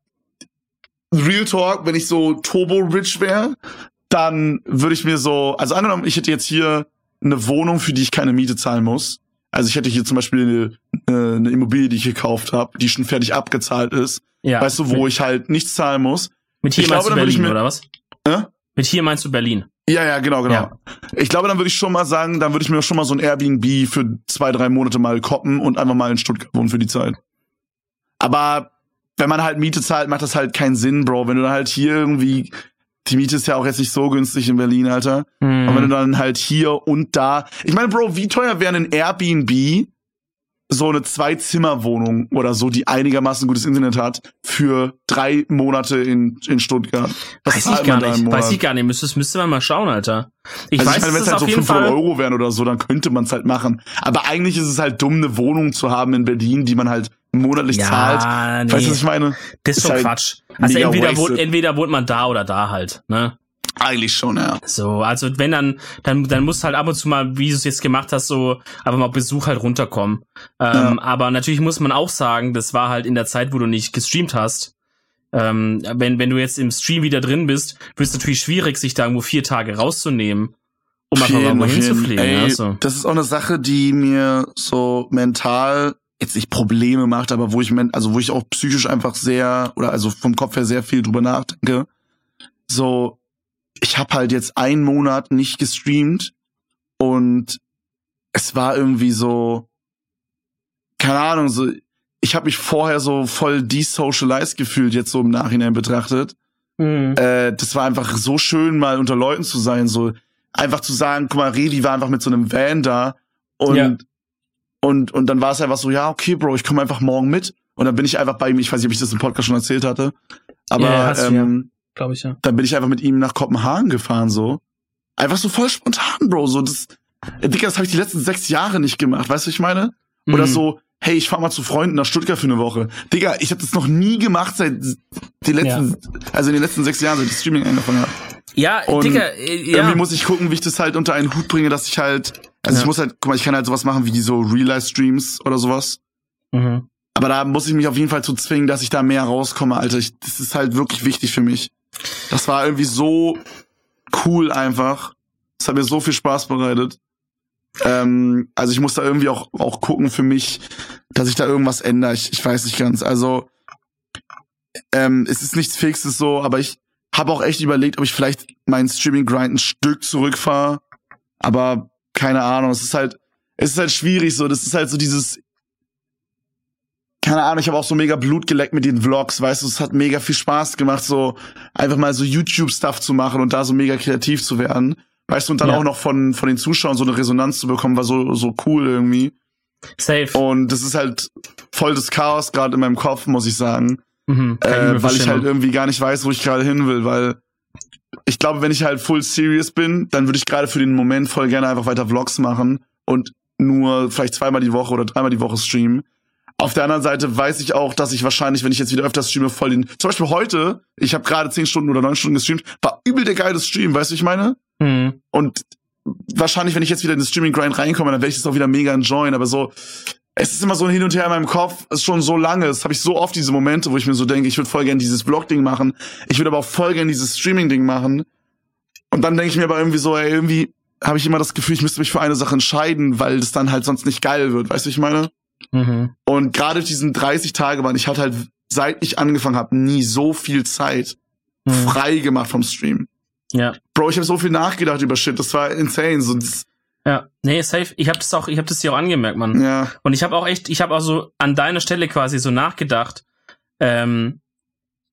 Real Talk, wenn ich so turbo-rich wäre, dann würde ich mir so, also angenommen, ich hätte jetzt hier eine Wohnung, für die ich keine Miete zahlen muss. Also ich hätte hier zum Beispiel eine, eine Immobilie, die ich gekauft habe, die schon fertig abgezahlt ist. Ja. Weißt du, wo ich halt nichts zahlen muss. Mit hier ich meinst glaube, du Berlin, mir, oder was? Äh? Mit hier meinst du Berlin? Ja, ja, genau, genau. Ja. Ich glaube, dann würde ich schon mal sagen, dann würde ich mir schon mal so ein Airbnb für zwei, drei Monate mal koppen und einfach mal in Stuttgart wohnen für die Zeit. Aber wenn man halt Miete zahlt, macht das halt keinen Sinn, Bro. Wenn du dann halt hier irgendwie, die Miete ist ja auch jetzt nicht so günstig in Berlin, Alter. Mhm. Und wenn du dann halt hier und da, ich meine, Bro, wie teuer wäre ein Airbnb so eine Zwei-Zimmer-Wohnung oder so, die einigermaßen gutes Internet hat, für drei Monate in, in Stuttgart. Was weiß ich gar nicht. Weiß ich gar nicht. Müsste, müsste man mal schauen, Alter. Ich also weiß, ich meine, wenn es halt so 500 Fall Euro wären oder so, dann könnte man es halt machen. Aber eigentlich ist es halt dumm, eine Wohnung zu haben in Berlin, die man halt monatlich ja, zahlt. Nee. Weißt du, was ich meine? Das ist, ist schon halt Quatsch. Also entweder wohnt, entweder wohnt man da oder da halt, ne? Eigentlich schon, ja. So, also wenn dann, dann, dann musst halt ab und zu mal, wie du es jetzt gemacht hast, so einfach mal Besuch halt runterkommen. Ähm, ja. Aber natürlich muss man auch sagen, das war halt in der Zeit, wo du nicht gestreamt hast. Ähm, wenn, wenn du jetzt im Stream wieder drin bist, wird es natürlich schwierig, sich da irgendwo vier Tage rauszunehmen, um einfach mal wohin zu fliegen. Ey, also. Das ist auch eine Sache, die mir so mental jetzt nicht Probleme macht, aber wo ich, also wo ich auch psychisch einfach sehr, oder also vom Kopf her sehr viel drüber nachdenke. So, ich habe halt jetzt einen Monat nicht gestreamt und es war irgendwie so, keine Ahnung, so, ich habe mich vorher so voll desocialized gefühlt, jetzt so im Nachhinein betrachtet. Mhm. Äh, das war einfach so schön, mal unter Leuten zu sein, so einfach zu sagen, guck mal, Redi war einfach mit so einem Van da und ja. Und und dann war es einfach so, ja, okay, Bro, ich komme einfach morgen mit und dann bin ich einfach bei ihm, ich weiß nicht, ob ich das im Podcast schon erzählt hatte, aber ja, ähm, glaube ich, ja. Dann bin ich einfach mit ihm nach Kopenhagen gefahren, so. Einfach so voll spontan, Bro. So, das, Digga, das habe ich die letzten sechs Jahre nicht gemacht, weißt du, was ich meine? Mhm. Oder so, hey, ich fahr mal zu Freunden nach Stuttgart für eine Woche. Digga, ich habe das noch nie gemacht seit die letzten, ja. also in den letzten sechs Jahren, seit das Streaming angefangen hat. Ja, und Digga, äh, ja. irgendwie muss ich gucken, wie ich das halt unter einen Hut bringe, dass ich halt, also ja. ich muss halt, guck mal, ich kann halt sowas machen wie so Real-Life-Streams oder sowas. Mhm. Aber da muss ich mich auf jeden Fall zu zwingen, dass ich da mehr rauskomme, Alter. Ich, das ist halt wirklich wichtig für mich. Das war irgendwie so cool einfach. Es hat mir so viel Spaß bereitet. Ähm, also ich muss da irgendwie auch, auch gucken für mich, dass ich da irgendwas ändere. Ich, ich weiß nicht ganz. Also ähm, es ist nichts Fixes so, aber ich habe auch echt überlegt, ob ich vielleicht meinen Streaming-Grind ein Stück zurückfahre. Aber keine Ahnung, es ist halt, es ist halt schwierig so. Das ist halt so dieses keine Ahnung, ich habe auch so mega Blut geleckt mit den Vlogs, weißt du, es hat mega viel Spaß gemacht, so einfach mal so YouTube-Stuff zu machen und da so mega kreativ zu werden. Weißt du, und dann ja. auch noch von, von den Zuschauern so eine Resonanz zu bekommen, war so, so cool irgendwie. Safe. Und das ist halt voll das Chaos gerade in meinem Kopf, muss ich sagen. Mhm, äh, weil ich halt irgendwie gar nicht weiß, wo ich gerade hin will, weil ich glaube, wenn ich halt full serious bin, dann würde ich gerade für den Moment voll gerne einfach weiter Vlogs machen und nur vielleicht zweimal die Woche oder dreimal die Woche streamen. Auf der anderen Seite weiß ich auch, dass ich wahrscheinlich, wenn ich jetzt wieder öfters streame, voll den. Zum Beispiel heute, ich habe gerade zehn Stunden oder neun Stunden gestreamt, war übel der geile Stream, weißt du, ich meine? Mhm. Und wahrscheinlich, wenn ich jetzt wieder in den Streaming-Grind reinkomme, dann werde ich das auch wieder mega enjoyen. Aber so, es ist immer so ein Hin und Her in meinem Kopf, es ist schon so lange. Das habe ich so oft diese Momente, wo ich mir so denke, ich würde voll gern dieses Vlog-Ding machen. Ich würde aber auch voll gern dieses Streaming-Ding machen. Und dann denke ich mir aber irgendwie so, ey, irgendwie habe ich immer das Gefühl, ich müsste mich für eine Sache entscheiden, weil das dann halt sonst nicht geil wird. Weißt du, ich meine? Mhm. Und gerade diesen 30 Tage waren, ich hatte halt, seit ich angefangen habe, nie so viel Zeit mhm. frei gemacht vom Stream. Ja. Bro, ich habe so viel nachgedacht über Shit, das war insane. So, das, ja, nee, safe. Ich habe das auch, ich habe das dir auch angemerkt, Mann. Ja. Und ich habe auch echt, ich habe auch so an deiner Stelle quasi so nachgedacht, ähm,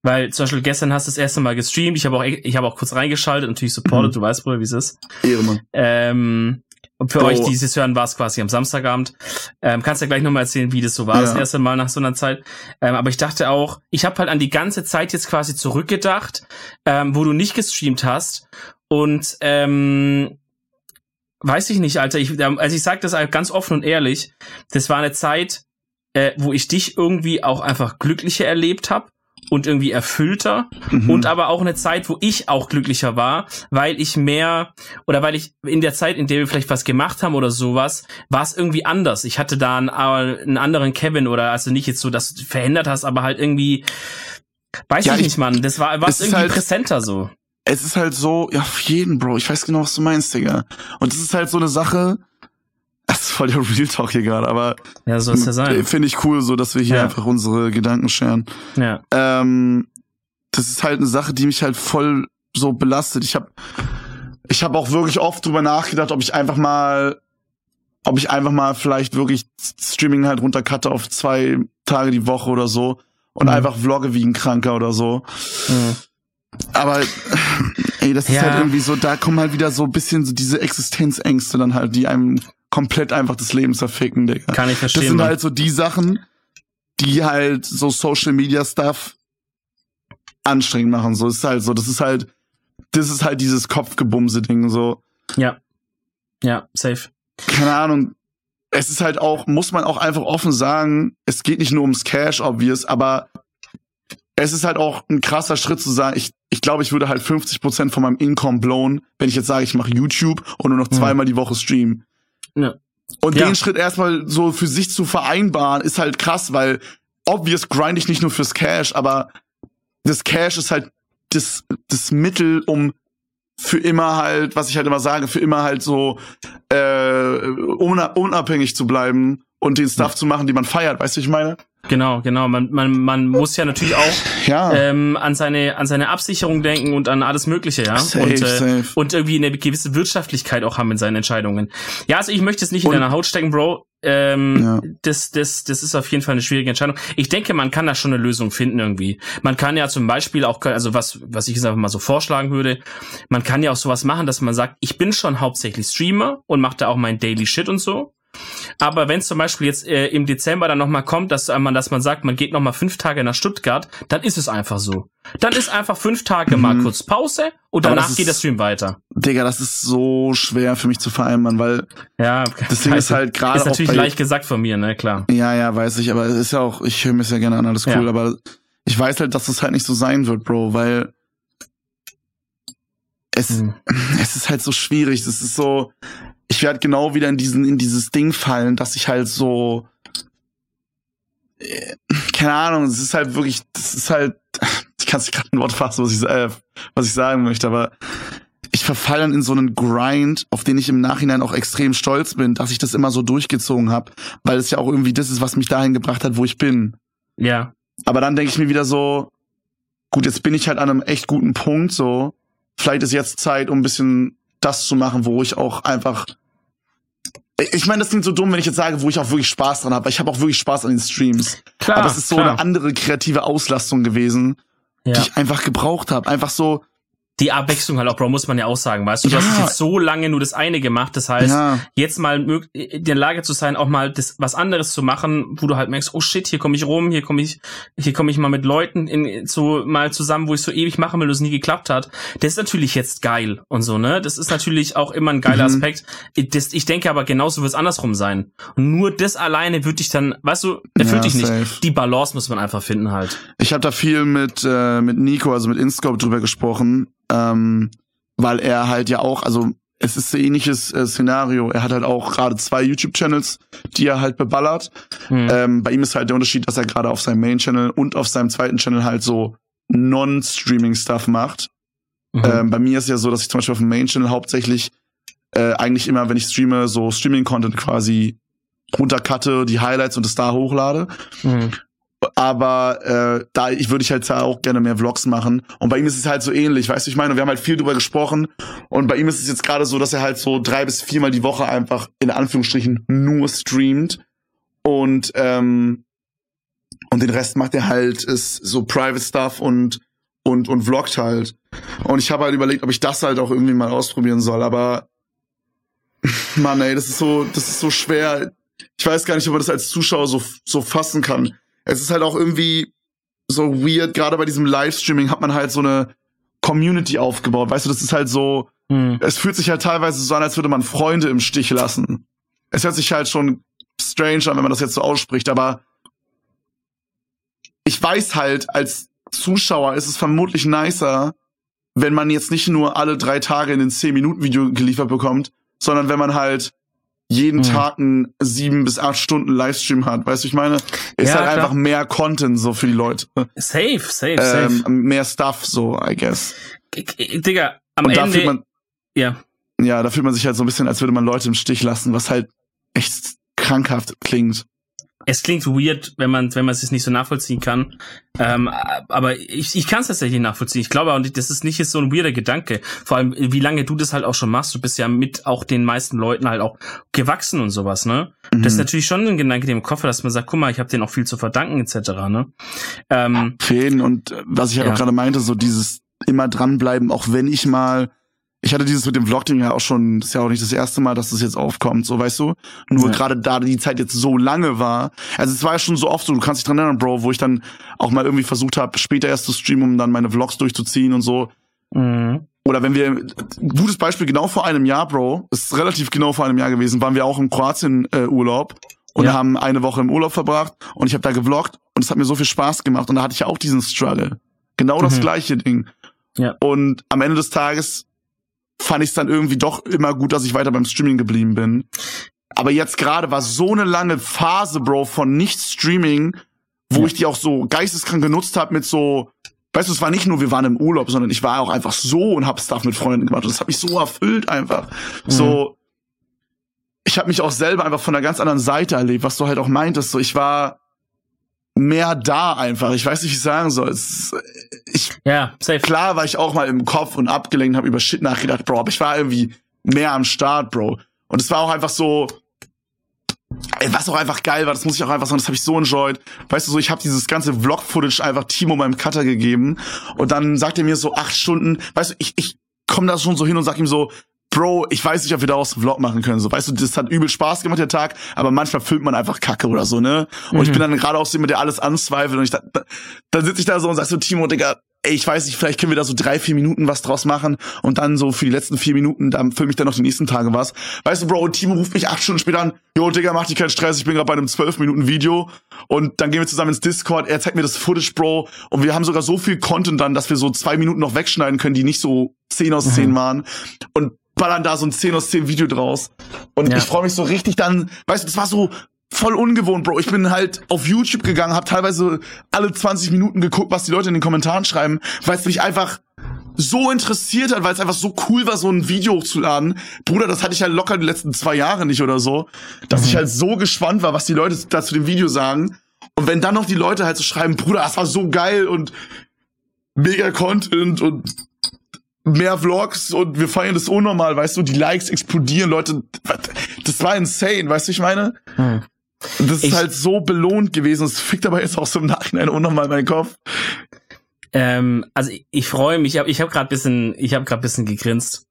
weil zum Beispiel gestern hast du das erste Mal gestreamt, ich habe auch, ich habe auch kurz reingeschaltet, natürlich supported, mhm. du weißt, Bruder, wie es ist. Ehre, Ähm, und für oh. euch, die dieses hören, war es quasi am Samstagabend. Ähm, kannst ja gleich nochmal erzählen, wie das so war, ja. das erste Mal nach so einer Zeit. Ähm, aber ich dachte auch, ich habe halt an die ganze Zeit jetzt quasi zurückgedacht, ähm, wo du nicht gestreamt hast. Und ähm, weiß ich nicht, Alter. Ich, also ich sag das ganz offen und ehrlich. Das war eine Zeit, äh, wo ich dich irgendwie auch einfach glücklicher erlebt habe und irgendwie erfüllter mhm. und aber auch eine Zeit, wo ich auch glücklicher war, weil ich mehr oder weil ich in der Zeit, in der wir vielleicht was gemacht haben oder sowas, war es irgendwie anders. Ich hatte da einen, einen anderen Kevin oder also nicht jetzt so, dass du verändert hast, aber halt irgendwie weiß ja, ich nicht, Mann. Das war war irgendwie halt, präsenter so. Es ist halt so, ja, auf jeden, Bro. Ich weiß genau, was du meinst, Digga. Und es ist halt so eine Sache, das ist voll der Real Talk hier gerade, aber ja, es ja sein. Finde ich cool, so dass wir hier ja. einfach unsere Gedanken scheren. Ja. Ähm, das ist halt eine Sache, die mich halt voll so belastet. Ich habe ich habe auch wirklich oft drüber nachgedacht, ob ich einfach mal ob ich einfach mal vielleicht wirklich Streaming halt runtercutte auf zwei Tage die Woche oder so und mhm. einfach vlogge wie ein Kranker oder so. Mhm. Aber ey, das ist ja. halt irgendwie so, da kommen halt wieder so ein bisschen so diese Existenzängste dann halt, die einem komplett einfach das Leben zerficken, Digga. Kann ich verstehen. Das sind halt so die Sachen, die halt so Social Media Stuff anstrengend machen. So ist halt so, das ist halt, das ist halt dieses Kopfgebumse-Ding, so. Ja. Ja, safe. Keine Ahnung. Es ist halt auch, muss man auch einfach offen sagen, es geht nicht nur ums Cash, obvious, aber es ist halt auch ein krasser Schritt zu sagen, ich, ich glaube, ich würde halt 50% von meinem Income blown, wenn ich jetzt sage, ich mache YouTube und nur noch mhm. zweimal die Woche streamen. Ja. Und ja. den Schritt erstmal so für sich zu vereinbaren, ist halt krass, weil obvious grind ich nicht nur fürs Cash, aber das Cash ist halt das, das Mittel, um für immer halt, was ich halt immer sage, für immer halt so äh, unabhängig zu bleiben und den Stuff ja. zu machen, die man feiert, weißt du, ich meine? Genau, genau. Man, man, man muss ja natürlich auch ja. Ähm, an seine an seine Absicherung denken und an alles Mögliche, ja. Safe, und, äh, safe. und irgendwie eine gewisse Wirtschaftlichkeit auch haben in seinen Entscheidungen. Ja, also ich möchte es nicht und, in deiner Haut stecken, Bro. Ähm, ja. das, das, das ist auf jeden Fall eine schwierige Entscheidung. Ich denke, man kann da schon eine Lösung finden irgendwie. Man kann ja zum Beispiel auch, also was, was ich jetzt einfach mal so vorschlagen würde, man kann ja auch sowas machen, dass man sagt, ich bin schon hauptsächlich Streamer und mache da auch mein Daily Shit und so. Aber wenn es zum Beispiel jetzt äh, im Dezember dann nochmal kommt, dass man, dass man sagt, man geht nochmal fünf Tage nach Stuttgart, dann ist es einfach so. Dann ist einfach fünf Tage mhm. mal kurz Pause und danach geht der Stream weiter. Digga, das ist so schwer für mich zu vereinbaren, weil ja, das Ding ist halt gerade. Ist natürlich leicht gesagt von mir, ne, klar. Ja, ja, weiß ich, aber es ist ja auch, ich höre mir ja gerne an, alles cool, ja. aber ich weiß halt, dass das halt nicht so sein wird, Bro, weil es, mhm. es ist halt so schwierig. Das ist so, ich werde genau wieder in diesen, in dieses Ding fallen, dass ich halt so, äh, keine Ahnung, es ist halt wirklich, das ist halt, ich kann es nicht gerade ein Wort fassen, was ich, äh, was ich sagen möchte, aber ich verfalle dann in so einen Grind, auf den ich im Nachhinein auch extrem stolz bin, dass ich das immer so durchgezogen habe, weil es ja auch irgendwie das ist, was mich dahin gebracht hat, wo ich bin. Ja. Aber dann denke ich mir wieder so, gut, jetzt bin ich halt an einem echt guten Punkt, so. Vielleicht ist jetzt Zeit, um ein bisschen das zu machen, wo ich auch einfach ich meine, das klingt so dumm, wenn ich jetzt sage, wo ich auch wirklich Spaß dran habe. Ich habe auch wirklich Spaß an den Streams. Klar, Aber es ist so klar. eine andere kreative Auslastung gewesen, ja. die ich einfach gebraucht habe. Einfach so, die Abwechslung halt auch, Bro, muss man ja auch sagen, weißt du, du ja. hast jetzt so lange nur das eine gemacht, das heißt, ja. jetzt mal in der Lage zu sein, auch mal das was anderes zu machen, wo du halt merkst, oh shit, hier komme ich rum, hier komme ich, hier komme ich mal mit Leuten in, so mal zusammen, wo ich so ewig machen will, das nie geklappt hat. Das ist natürlich jetzt geil und so, ne? Das ist natürlich auch immer ein geiler mhm. Aspekt. Das, ich denke aber genauso wird es andersrum sein. Und nur das alleine würde dich dann, weißt du, erfüllt ja, dich safe. nicht. Die Balance muss man einfach finden halt. Ich habe da viel mit äh, mit Nico, also mit Inscope drüber gesprochen ähm, weil er halt ja auch, also es ist ein ähnliches äh, Szenario. Er hat halt auch gerade zwei YouTube-Channels, die er halt beballert. Mhm. Ähm, bei ihm ist halt der Unterschied, dass er gerade auf seinem Main-Channel und auf seinem zweiten Channel halt so Non-Streaming-Stuff macht. Mhm. Ähm, bei mir ist ja so, dass ich zum Beispiel auf dem Main-Channel hauptsächlich äh, eigentlich immer, wenn ich streame, so Streaming-Content quasi runtercutte, die Highlights und es da hochlade. Mhm aber äh, da ich würde ich halt auch gerne mehr Vlogs machen. Und bei ihm ist es halt so ähnlich, weißt du, ich meine, wir haben halt viel drüber gesprochen. Und bei ihm ist es jetzt gerade so, dass er halt so drei bis viermal die Woche einfach in Anführungsstrichen nur streamt. Und ähm, und den Rest macht er halt ist so Private Stuff und und und vloggt halt. Und ich habe halt überlegt, ob ich das halt auch irgendwie mal ausprobieren soll, aber Mann, ey, das ist so das ist so schwer. Ich weiß gar nicht, ob man das als Zuschauer so so fassen kann es ist halt auch irgendwie so weird, gerade bei diesem Livestreaming hat man halt so eine Community aufgebaut. Weißt du, das ist halt so, Mhm. Es fühlt sich halt teilweise so an, als würde man Freunde im Stich lassen. Es hört sich halt schon strange an, wenn man das jetzt so ausspricht, aber ich weiß halt, als Zuschauer ist es vermutlich nicer, wenn man jetzt nicht nur alle drei Tage in den 10-Minuten-Video geliefert bekommt, sondern wenn man halt jeden mhm. Tag einen sieben bis acht Stunden Livestream hat. Weißt du, ich meine? Ist ja, halt klar. einfach mehr Content so für die Leute. Safe, safe, ähm, safe. Mehr Stuff so, I guess. Digga, am Und Ende. Man, ja. Ja, da fühlt man sich halt so ein bisschen, als würde man Leute im Stich lassen, was halt echt krankhaft klingt es klingt weird, wenn man wenn man es nicht so nachvollziehen kann. Ähm, aber ich, ich kann es tatsächlich nachvollziehen. Ich glaube auch, das ist nicht so ein weirder Gedanke. Vor allem, wie lange du das halt auch schon machst. Du bist ja mit auch den meisten Leuten halt auch gewachsen und sowas, ne? Mhm. Das ist natürlich schon ein Gedanke dem Koffer, dass man sagt, guck mal, ich habe denen auch viel zu verdanken, etc. Ne? Ähm, Fehlen und äh, was ich halt ja. auch gerade meinte, so dieses immer dranbleiben, auch wenn ich mal ich hatte dieses mit dem Vlog-Ding ja auch schon, das ist ja auch nicht das erste Mal, dass das jetzt aufkommt, so weißt du. Nur ja. gerade da die Zeit jetzt so lange war, also es war ja schon so oft so, du kannst dich dran erinnern, Bro, wo ich dann auch mal irgendwie versucht habe, später erst zu streamen, um dann meine Vlogs durchzuziehen und so. Mhm. Oder wenn wir, gutes Beispiel, genau vor einem Jahr, Bro, ist relativ genau vor einem Jahr gewesen, waren wir auch im Kroatien-Urlaub äh, und ja. haben eine Woche im Urlaub verbracht und ich habe da gevloggt und es hat mir so viel Spaß gemacht und da hatte ich ja auch diesen Struggle. Genau das mhm. gleiche Ding. Ja. Und am Ende des Tages fand ich es dann irgendwie doch immer gut, dass ich weiter beim Streaming geblieben bin. Aber jetzt gerade war so eine lange Phase, Bro, von Nicht-Streaming, wo ja. ich die auch so geisteskrank genutzt habe mit so, weißt du, es war nicht nur, wir waren im Urlaub, sondern ich war auch einfach so und hab Stuff mit Freunden gemacht. Und das hat mich so erfüllt einfach. Mhm. So, ich habe mich auch selber einfach von einer ganz anderen Seite erlebt, was du halt auch meintest. So, ich war mehr da einfach. Ich weiß nicht, wie ich sagen soll. Es, ich, ja, safe. Klar war ich auch mal im Kopf und abgelenkt, habe über Shit nachgedacht, Bro, aber ich war irgendwie mehr am Start, Bro. Und es war auch einfach so, was auch einfach geil war, das muss ich auch einfach sagen, das habe ich so enjoyed. Weißt du, so ich habe dieses ganze Vlog-Footage einfach Timo meinem Cutter gegeben und dann sagt er mir so acht Stunden, weißt du, ich, ich komme da schon so hin und sag ihm so, Bro, ich weiß nicht, ob wir daraus einen Vlog machen können. So, weißt du, das hat übel Spaß gemacht, der Tag, aber manchmal fühlt man einfach Kacke oder so, ne? Und mhm. ich bin dann gerade auch so jemand, der alles anzweifelt und ich da, dann sitze ich da so und sag so, Timo, Digga, ey, ich weiß nicht, vielleicht können wir da so drei, vier Minuten was draus machen und dann so für die letzten vier Minuten, dann fülle mich dann noch die nächsten Tage was. Weißt du, Bro, Timo ruft mich acht Stunden später an, jo, Digga, mach dir keinen Stress, ich bin gerade bei einem zwölf Minuten Video und dann gehen wir zusammen ins Discord, er zeigt mir das Footage, Bro, und wir haben sogar so viel Content dann, dass wir so zwei Minuten noch wegschneiden können, die nicht so zehn aus zehn mhm. waren und ballern da so ein 10 aus 10 Video draus. Und ja. ich freue mich so richtig dann, weißt du, das war so voll ungewohnt, Bro. Ich bin halt auf YouTube gegangen, habe teilweise alle 20 Minuten geguckt, was die Leute in den Kommentaren schreiben, weil es mich einfach so interessiert hat, weil es einfach so cool war, so ein Video hochzuladen. Bruder, das hatte ich halt locker die letzten zwei Jahre nicht oder so, dass mhm. ich halt so gespannt war, was die Leute da zu dem Video sagen. Und wenn dann noch die Leute halt so schreiben, Bruder, das war so geil und mega Content und mehr Vlogs und wir feiern das unnormal, weißt du, die Likes explodieren, Leute, das war insane, weißt du, ich meine? Hm. Das ist halt so belohnt gewesen, es fickt aber jetzt auch so im Nachhinein unnormal meinen Kopf. Ähm, also ich, ich freue mich, ich habe ich hab gerade bisschen, ich habe gerade bisschen gegrinst.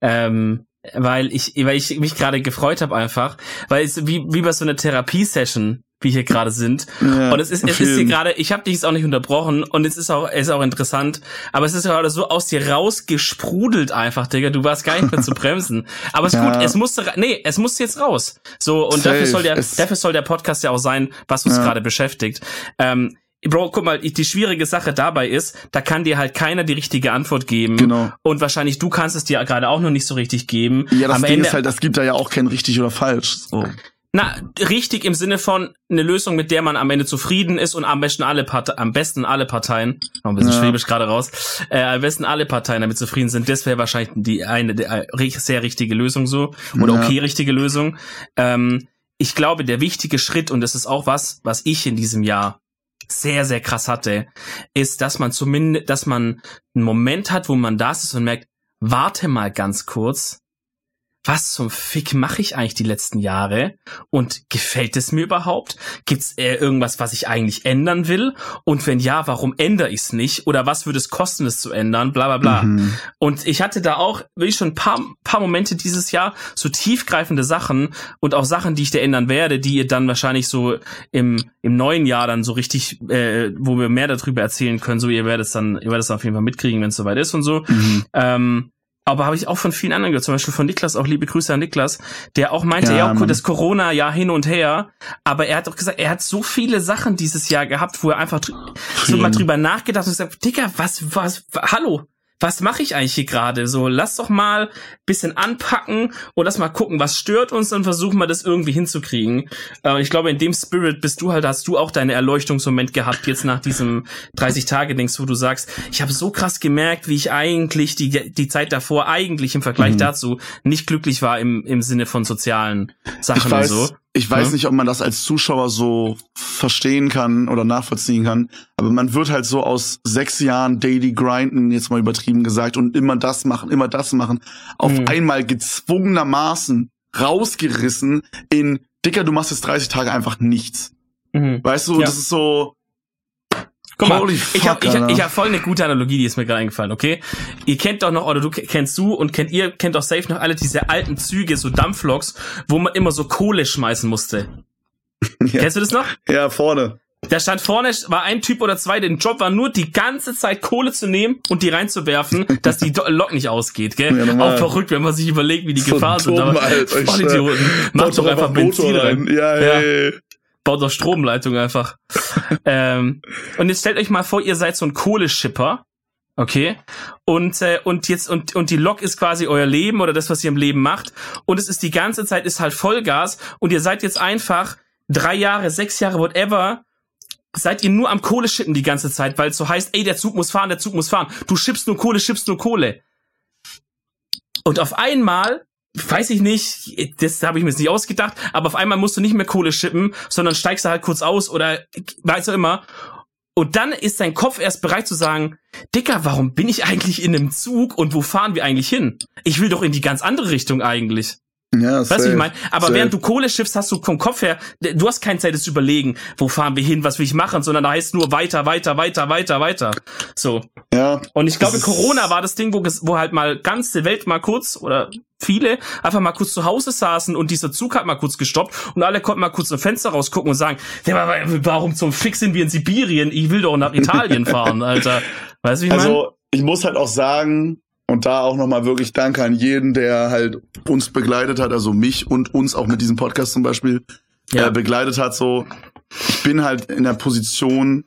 Ähm, weil ich, weil ich mich gerade gefreut habe einfach, weil es wie, wie bei so einer Therapiesession wie hier gerade sind. Ja, und es ist, es ist hier gerade, ich habe dich jetzt auch nicht unterbrochen und es ist auch, es ist auch interessant, aber es ist gerade so aus dir rausgesprudelt einfach, Digga. Du warst gar nicht mehr zu bremsen. Aber es ist ja. gut, es musste, nee, es musste jetzt raus. So, und Safe. dafür soll der, es dafür soll der Podcast ja auch sein, was uns ja. gerade beschäftigt. Ähm, Bro, guck mal, die schwierige Sache dabei ist, da kann dir halt keiner die richtige Antwort geben. Genau. Und wahrscheinlich du kannst es dir gerade auch noch nicht so richtig geben. Ja, das Am Ding Ende, ist halt, das gibt da ja auch kein richtig oder falsch. So. Na, richtig im Sinne von eine Lösung, mit der man am Ende zufrieden ist und am besten alle Parteien, am besten alle Parteien, noch ein bisschen ja. schwäbisch gerade raus, äh, am besten alle Parteien damit zufrieden sind. Das wäre wahrscheinlich die eine der, äh, sehr richtige Lösung so oder ja. okay richtige Lösung. Ähm, ich glaube, der wichtige Schritt und das ist auch was, was ich in diesem Jahr sehr sehr krass hatte, ist, dass man zumindest, dass man einen Moment hat, wo man das ist und merkt, warte mal ganz kurz was zum Fick mache ich eigentlich die letzten Jahre und gefällt es mir überhaupt? Gibt's äh, irgendwas, was ich eigentlich ändern will? Und wenn ja, warum ändere ich es nicht? Oder was würde es kosten, es zu ändern? Bla bla bla. Mhm. Und ich hatte da auch wirklich schon ein paar, paar Momente dieses Jahr, so tiefgreifende Sachen und auch Sachen, die ich da ändern werde, die ihr dann wahrscheinlich so im, im neuen Jahr dann so richtig, äh, wo wir mehr darüber erzählen können. So, ihr werdet es dann, ihr werdet es auf jeden Fall mitkriegen, wenn es soweit ist und so. Mhm. Ähm, aber habe ich auch von vielen anderen gehört, zum Beispiel von Niklas, auch liebe Grüße an Niklas, der auch meinte, ja, ja das Corona-Jahr hin und her, aber er hat auch gesagt, er hat so viele Sachen dieses Jahr gehabt, wo er einfach so mal drüber nachgedacht und gesagt, Digga, was, was, hallo, was mache ich eigentlich hier gerade? So, lass doch mal bisschen anpacken und lass mal gucken, was stört uns und versuchen wir das irgendwie hinzukriegen. Äh, ich glaube, in dem Spirit bist du halt, hast du auch deine Erleuchtungsmoment gehabt, jetzt nach diesem 30-Tage-Dings, wo du sagst, ich habe so krass gemerkt, wie ich eigentlich die, die Zeit davor eigentlich im Vergleich mhm. dazu nicht glücklich war im, im Sinne von sozialen Sachen weiß, und so. Ich weiß ja. nicht, ob man das als Zuschauer so verstehen kann oder nachvollziehen kann, aber man wird halt so aus sechs Jahren Daily Grinden, jetzt mal übertrieben gesagt, und immer das machen, immer das machen, auf mhm. einmal gezwungenermaßen rausgerissen in, Dicker, du machst jetzt 30 Tage einfach nichts. Mhm. Weißt du, ja. das ist so, Guck mal, Holy ich habe ich, ich hab voll eine gute Analogie, die ist mir gerade eingefallen, okay? Ihr kennt doch noch, oder du kennst du und kennt ihr, kennt doch safe noch alle diese alten Züge, so Dampfloks, wo man immer so Kohle schmeißen musste. Ja. Kennst du das noch? Ja, vorne. Da stand vorne, war ein Typ oder zwei, der Job war nur die ganze Zeit Kohle zu nehmen und die reinzuwerfen, dass die Lok nicht ausgeht, gell? Ja, Auch verrückt, wenn man sich überlegt, wie die so Gefahr sind. Aber voll Idioten. Macht doch einfach Benzin rein. rein. Ja, ja. ja baut doch Stromleitung einfach. ähm, und jetzt stellt euch mal vor, ihr seid so ein Kohleschipper. Okay. Und, äh, und jetzt, und, und die Lok ist quasi euer Leben oder das, was ihr im Leben macht. Und es ist die ganze Zeit, ist halt Vollgas. Und ihr seid jetzt einfach drei Jahre, sechs Jahre, whatever, seid ihr nur am Kohle schippen die ganze Zeit, weil es so heißt, ey, der Zug muss fahren, der Zug muss fahren. Du schippst nur Kohle, schippst nur Kohle. Und auf einmal weiß ich nicht, das habe ich mir jetzt nicht ausgedacht, aber auf einmal musst du nicht mehr Kohle schippen, sondern steigst du halt kurz aus oder weißt du immer. Und dann ist dein Kopf erst bereit zu sagen, Dicker, warum bin ich eigentlich in einem Zug und wo fahren wir eigentlich hin? Ich will doch in die ganz andere Richtung eigentlich. Ja, weißt du, wie ich meine? Aber safe. während du Kohle schiffst, hast du vom Kopf her, du hast keine Zeit, das zu überlegen, wo fahren wir hin, was will ich machen, sondern da heißt nur weiter, weiter, weiter, weiter, weiter. So. Ja. Und ich glaube, Corona war das Ding, wo, wo halt mal ganze Welt mal kurz oder viele einfach mal kurz zu Hause saßen und dieser Zug hat mal kurz gestoppt und alle konnten mal kurz ein Fenster rausgucken und sagen, warum zum Fick sind wir in Sibirien? Ich will doch nach Italien fahren, Alter. Weißt du, wie ich meine? Also, ich muss halt auch sagen, und da auch nochmal wirklich Danke an jeden, der halt uns begleitet hat, also mich und uns auch mit diesem Podcast zum Beispiel ja. äh, begleitet hat. So, ich bin halt in der Position,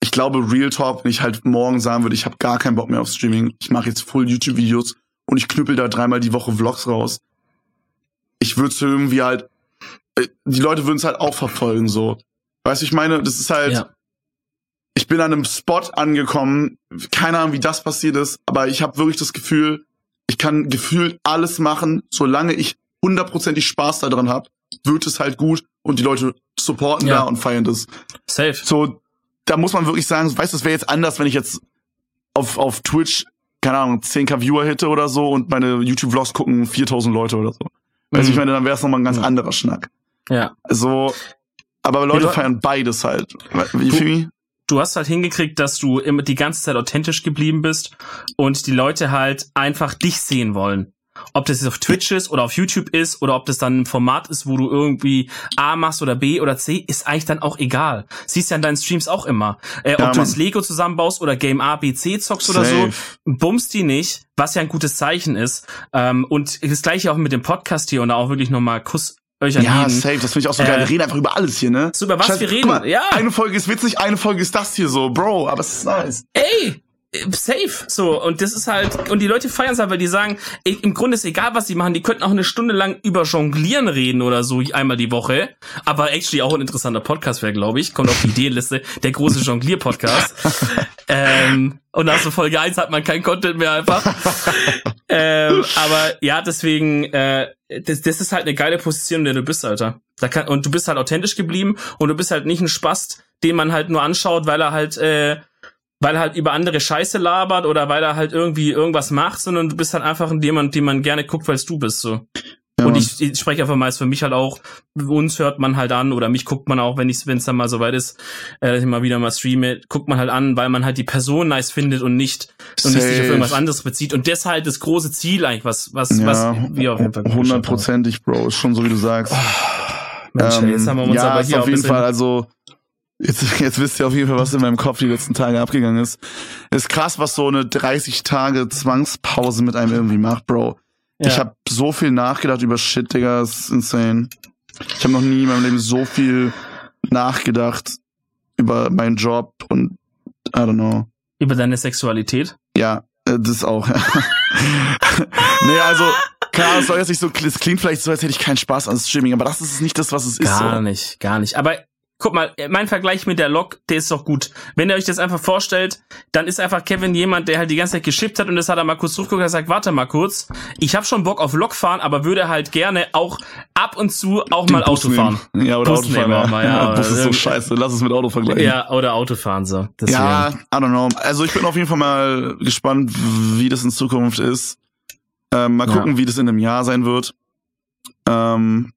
ich glaube, Real Talk, wenn ich halt morgen sagen würde, ich habe gar keinen Bock mehr auf Streaming, ich mache jetzt Full YouTube-Videos und ich knüppel da dreimal die Woche Vlogs raus. Ich würde irgendwie halt, äh, die Leute würden es halt auch verfolgen, so. Weißt du, ich meine, das ist halt, ja ich bin an einem Spot angekommen, keine Ahnung, wie das passiert ist, aber ich habe wirklich das Gefühl, ich kann gefühlt alles machen, solange ich hundertprozentig Spaß daran habe, wird es halt gut und die Leute supporten ja. da und feiern das. Safe. So, da muss man wirklich sagen, weißt du, es wäre jetzt anders, wenn ich jetzt auf, auf Twitch, keine Ahnung, 10k Viewer hätte oder so und meine YouTube-Vlogs gucken 4000 Leute oder so. Mhm. Also ich meine, dann wäre es nochmal ein ganz mhm. anderer Schnack. Ja. So, aber Leute feiern beides halt. Wie, du, du hast halt hingekriegt, dass du immer die ganze Zeit authentisch geblieben bist und die Leute halt einfach dich sehen wollen. Ob das jetzt auf Twitch ist oder auf YouTube ist oder ob das dann ein Format ist, wo du irgendwie A machst oder B oder C, ist eigentlich dann auch egal. Siehst ja in deinen Streams auch immer. Äh, ja, ob du das Lego zusammenbaust oder Game A, B, C zockst Safe. oder so, bummst die nicht, was ja ein gutes Zeichen ist. Ähm, und das gleiche auch mit dem Podcast hier und auch wirklich nochmal Kuss euch an Ja, jeden. safe, das finde ich auch so geil. Äh, wir reden einfach über alles hier, ne? So über was Scheiß, wir reden, mal, ja. Eine Folge ist witzig, eine Folge ist das hier so, Bro, aber es ist nice. Ey, safe so und das ist halt und die Leute feiern es halt, weil die sagen ey, im Grunde ist egal was sie machen die könnten auch eine Stunde lang über Jonglieren reden oder so einmal die Woche aber actually auch ein interessanter Podcast wäre glaube ich kommt auf die Ideenliste der große Jonglier Podcast ähm, und nach so Folge 1 hat man kein Content mehr einfach ähm, aber ja deswegen äh, das, das ist halt eine geile Position in der du bist Alter da kann, und du bist halt authentisch geblieben und du bist halt nicht ein Spast den man halt nur anschaut weil er halt äh, weil er halt über andere Scheiße labert oder weil er halt irgendwie irgendwas macht, sondern du bist halt einfach jemand, den man gerne guckt, weil es du bist, so. Ja. Und ich, ich spreche einfach mal, ist für mich halt auch, uns hört man halt an oder mich guckt man auch, wenn ich, wenn es dann mal soweit ist, äh, dass ich mal wieder mal streame, guckt man halt an, weil man halt die Person nice findet und nicht und nicht sich auf irgendwas anderes bezieht. Und deshalb das große Ziel eigentlich, was, was, ja, was wir auf jeden Fall Hundertprozentig, Bro, ist schon so wie du sagst. Oh, Mensch, ähm, jetzt haben wir uns ja, aber hier auf jeden Fall, also Jetzt, jetzt wisst ihr auf jeden Fall, was in meinem Kopf die letzten Tage abgegangen ist. Ist krass, was so eine 30 Tage Zwangspause mit einem irgendwie macht, Bro. Ja. Ich habe so viel nachgedacht über Shit, Digga, das ist insane. Ich habe noch nie in meinem Leben so viel nachgedacht über meinen Job und I don't know. Über deine Sexualität? Ja, äh, das auch. nee, also klar, es soll jetzt nicht so, es klingt vielleicht so, als hätte ich keinen Spaß an Streaming, aber das ist nicht das, was es gar ist. Gar so. nicht, gar nicht. Aber guck mal, mein Vergleich mit der Lok, der ist doch gut. Wenn ihr euch das einfach vorstellt, dann ist einfach Kevin jemand, der halt die ganze Zeit geschippt hat und das hat er mal kurz zurückgeguckt und sagt, warte mal kurz, ich habe schon Bock auf Lok fahren, aber würde halt gerne auch ab und zu auch Den mal Bus Auto fahren. Ja, oder Bus Autofahren. Ja. Mal, ja, ja, das ist so scheiße, lass es mit Auto vergleichen. Ja, oder Autofahren so. Deswegen. Ja, I don't know. Also ich bin auf jeden Fall mal gespannt, wie das in Zukunft ist. Ähm, mal gucken, ja. wie das in einem Jahr sein wird. Ähm,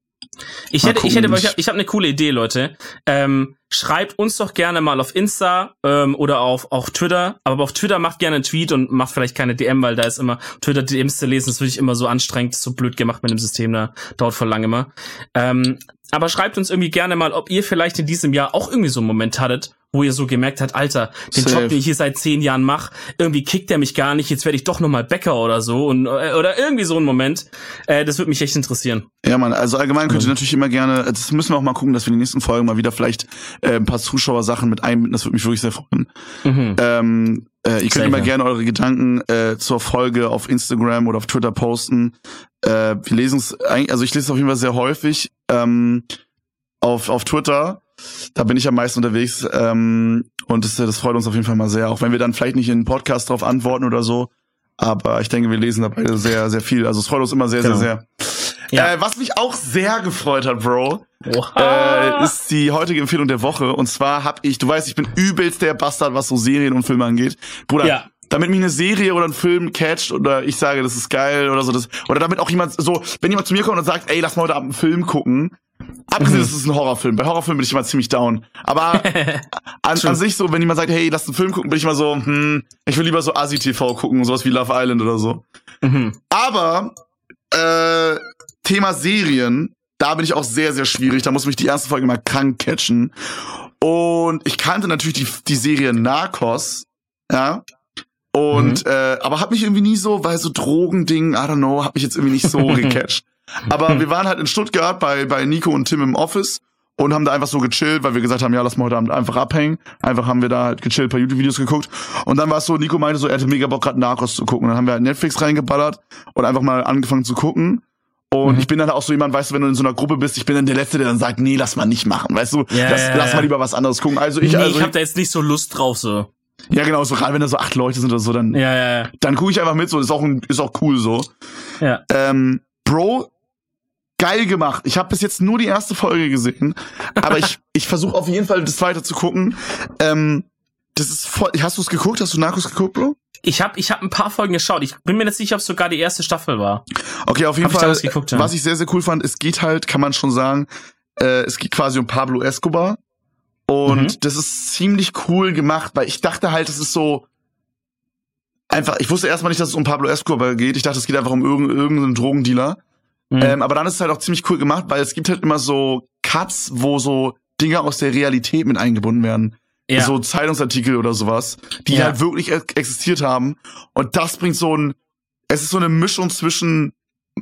ich hätte, ich hätte, ich habe hab eine coole Idee, Leute. Ähm, schreibt uns doch gerne mal auf Insta ähm, oder auf auch Twitter. Aber auf Twitter macht gerne einen Tweet und macht vielleicht keine DM, weil da ist immer Twitter DMs zu lesen. Das würde ich immer so anstrengend, so blöd gemacht mit dem System. Da dauert voll lange immer. Ähm, aber schreibt uns irgendwie gerne mal, ob ihr vielleicht in diesem Jahr auch irgendwie so einen Moment hattet, wo ihr so gemerkt habt, Alter, den Safe. Job, den ich hier seit zehn Jahren mache, irgendwie kickt der mich gar nicht, jetzt werde ich doch nochmal Bäcker oder so und äh, oder irgendwie so ein Moment. Äh, das würde mich echt interessieren. Ja, man, also allgemein könnt ihr natürlich immer gerne, das müssen wir auch mal gucken, dass wir in den nächsten Folgen mal wieder vielleicht äh, ein paar Zuschauersachen mit einbinden, das würde mich wirklich sehr freuen. Mhm. Ähm, äh, ihr könnt immer gerne eure Gedanken äh, zur Folge auf Instagram oder auf Twitter posten. Äh, wir lesen es eigentlich, also ich lese es auf jeden Fall sehr häufig ähm, auf, auf Twitter. Da bin ich am meisten unterwegs ähm, und das, das freut uns auf jeden Fall mal sehr, auch wenn wir dann vielleicht nicht in den Podcast drauf antworten oder so. Aber ich denke, wir lesen da beide sehr, sehr viel. Also es freut uns immer sehr, genau. sehr, sehr. Ja. Äh, was mich auch sehr gefreut hat, Bro, äh, ist die heutige Empfehlung der Woche. Und zwar hab ich, du weißt, ich bin übelst der Bastard, was so Serien und Filme angeht. Bruder, ja. damit mich eine Serie oder ein Film catcht oder ich sage, das ist geil oder so, das, oder damit auch jemand so, wenn jemand zu mir kommt und sagt, ey, lass mal heute Abend einen Film gucken, Abgesehen, mhm. das ist ein Horrorfilm. Bei Horrorfilmen bin ich immer ziemlich down. Aber an, an, sich so, wenn jemand sagt, hey, lass einen Film gucken, bin ich immer so, hm, ich will lieber so Asi-TV gucken, sowas wie Love Island oder so. Mhm. Aber äh, Thema Serien, da bin ich auch sehr, sehr schwierig. Da muss mich die erste Folge mal krank catchen. Und ich kannte natürlich die, die Serie Narcos, ja. Und mhm. äh, aber hat mich irgendwie nie so, weil so Drogending, I don't know, hat mich jetzt irgendwie nicht so gecatcht. Aber wir waren halt in Stuttgart bei, bei Nico und Tim im Office und haben da einfach so gechillt, weil wir gesagt haben, ja, lass mal heute Abend einfach abhängen. Einfach haben wir da halt gechillt, paar YouTube-Videos geguckt. Und dann war es so, Nico meinte so, er hätte mega Bock, gerade Narcos zu gucken. Und dann haben wir halt Netflix reingeballert und einfach mal angefangen zu gucken. Und mhm. ich bin dann auch so jemand, weißt du, wenn du in so einer Gruppe bist, ich bin dann der Letzte, der dann sagt, nee, lass mal nicht machen, weißt du, ja, lass, ja, lass mal lieber was anderes gucken. Also ich, nee, also ich hab da jetzt nicht so Lust drauf, so. Ja, genau, so gerade wenn da so acht Leute sind oder so, dann, ja, ja, ja. dann gucke ich einfach mit, so, ist auch, ist auch cool so. Ja. Ähm, Bro, geil gemacht. Ich habe bis jetzt nur die erste Folge gesehen, aber ich ich versuche auf jeden Fall das zweite zu gucken. Ähm, das ist voll, hast du es geguckt? Hast du Narcos geguckt, Bro? Ich habe ich hab ein paar Folgen geschaut. Ich bin mir nicht sicher, ob es sogar die erste Staffel war. Okay, auf jeden hab Fall. Ich geguckt, ja. Was ich sehr, sehr cool fand, es geht halt, kann man schon sagen, äh, es geht quasi um Pablo Escobar. Und mhm. das ist ziemlich cool gemacht, weil ich dachte halt, es ist so einfach, ich wusste erstmal nicht, dass es um Pablo Escobar geht. Ich dachte, es geht einfach um irgendeinen Drogendealer. Mhm. Ähm, aber dann ist es halt auch ziemlich cool gemacht, weil es gibt halt immer so Cuts, wo so Dinge aus der Realität mit eingebunden werden. Ja. So Zeitungsartikel oder sowas, die ja. halt wirklich existiert haben. Und das bringt so ein, es ist so eine Mischung zwischen,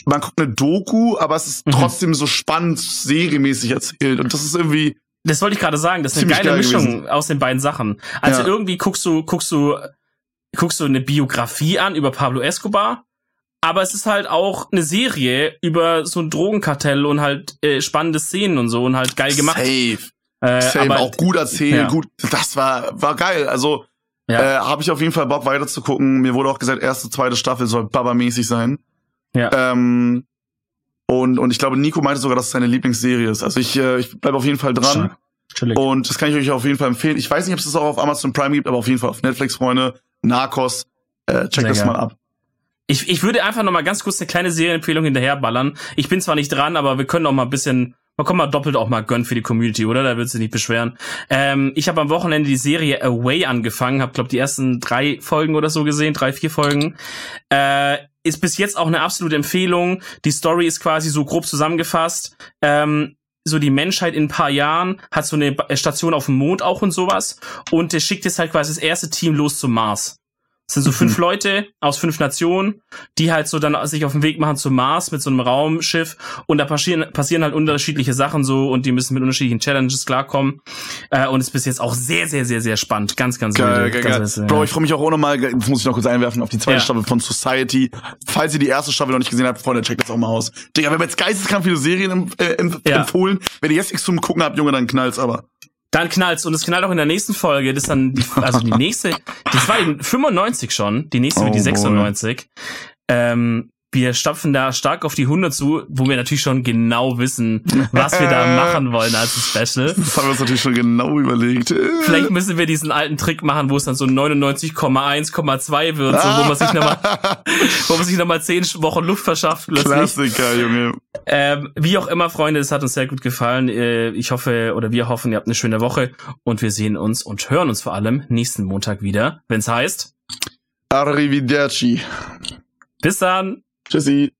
man guckt eine Doku, aber es ist mhm. trotzdem so spannend, serienmäßig erzählt. Und das ist irgendwie. Das wollte ich gerade sagen, das ist eine geile Mischung gewesen. aus den beiden Sachen. Also ja. irgendwie guckst du, guckst du, guckst du eine Biografie an über Pablo Escobar aber es ist halt auch eine Serie über so ein Drogenkartell und halt äh, spannende Szenen und so und halt geil gemacht. Safe. Äh, Safe, aber, auch gut erzählt, ja. gut. Das war war geil. Also ja. äh, habe ich auf jeden Fall Bock weiter zu gucken. Mir wurde auch gesagt, erste, zweite Staffel soll Baba-mäßig sein. Ja. Ähm, und und ich glaube, Nico meinte sogar, dass es seine Lieblingsserie ist. Also ich äh, ich bleib auf jeden Fall dran. Chillig. Und das kann ich euch auf jeden Fall empfehlen. Ich weiß nicht, ob es das auch auf Amazon Prime gibt, aber auf jeden Fall auf Netflix, Freunde. Narcos. Äh, check Sehr das gern. mal ab. Ich, ich würde einfach noch mal ganz kurz eine kleine Serienempfehlung hinterherballern. Ich bin zwar nicht dran, aber wir können auch mal ein bisschen, man kann mal doppelt auch mal gönnen für die Community, oder? Da wird sie nicht beschweren. Ähm, ich habe am Wochenende die Serie Away angefangen, habe glaube die ersten drei Folgen oder so gesehen, drei vier Folgen. Äh, ist bis jetzt auch eine absolute Empfehlung. Die Story ist quasi so grob zusammengefasst. Ähm, so die Menschheit in ein paar Jahren hat so eine Station auf dem Mond auch und sowas und der schickt jetzt halt quasi das erste Team los zum Mars. Das sind so fünf mhm. Leute aus fünf Nationen, die halt so dann sich auf den Weg machen zum Mars mit so einem Raumschiff und da passieren, passieren halt unterschiedliche Sachen so und die müssen mit unterschiedlichen Challenges klarkommen äh, und ist bis jetzt auch sehr, sehr, sehr, sehr spannend. Ganz, ganz geil. geil, ganz, geil. Bro, ich freue mich auch ohne mal, das muss ich noch kurz einwerfen, auf die zweite ja. Staffel von Society. Falls ihr die erste Staffel noch nicht gesehen habt, Freunde, checkt das auch mal aus. Digga, wir haben jetzt geisteskrank viele Serien äh, empfohlen. Wenn ihr jetzt nichts zum Gucken habt, Junge, dann knallt's aber. Dann knallt's und es knallt auch in der nächsten Folge. Das ist dann, die, also die nächste, das war die 95 schon, die nächste oh, wird die 96. Ähm, wir stapfen da stark auf die 100 zu, wo wir natürlich schon genau wissen, was wir da machen wollen als Special. Das haben wir uns natürlich schon genau überlegt. Vielleicht müssen wir diesen alten Trick machen, wo es dann so 99,1,2 wird, so, wo man sich nochmal, wo man sich nochmal 10 Wochen Luft verschafft. Plötzlich. Klassiker, Junge. Ähm, wie auch immer, Freunde, es hat uns sehr gut gefallen. Äh, ich hoffe, oder wir hoffen, ihr habt eine schöne Woche und wir sehen uns und hören uns vor allem nächsten Montag wieder, wenn's heißt Arrivederci. Bis dann. 这是一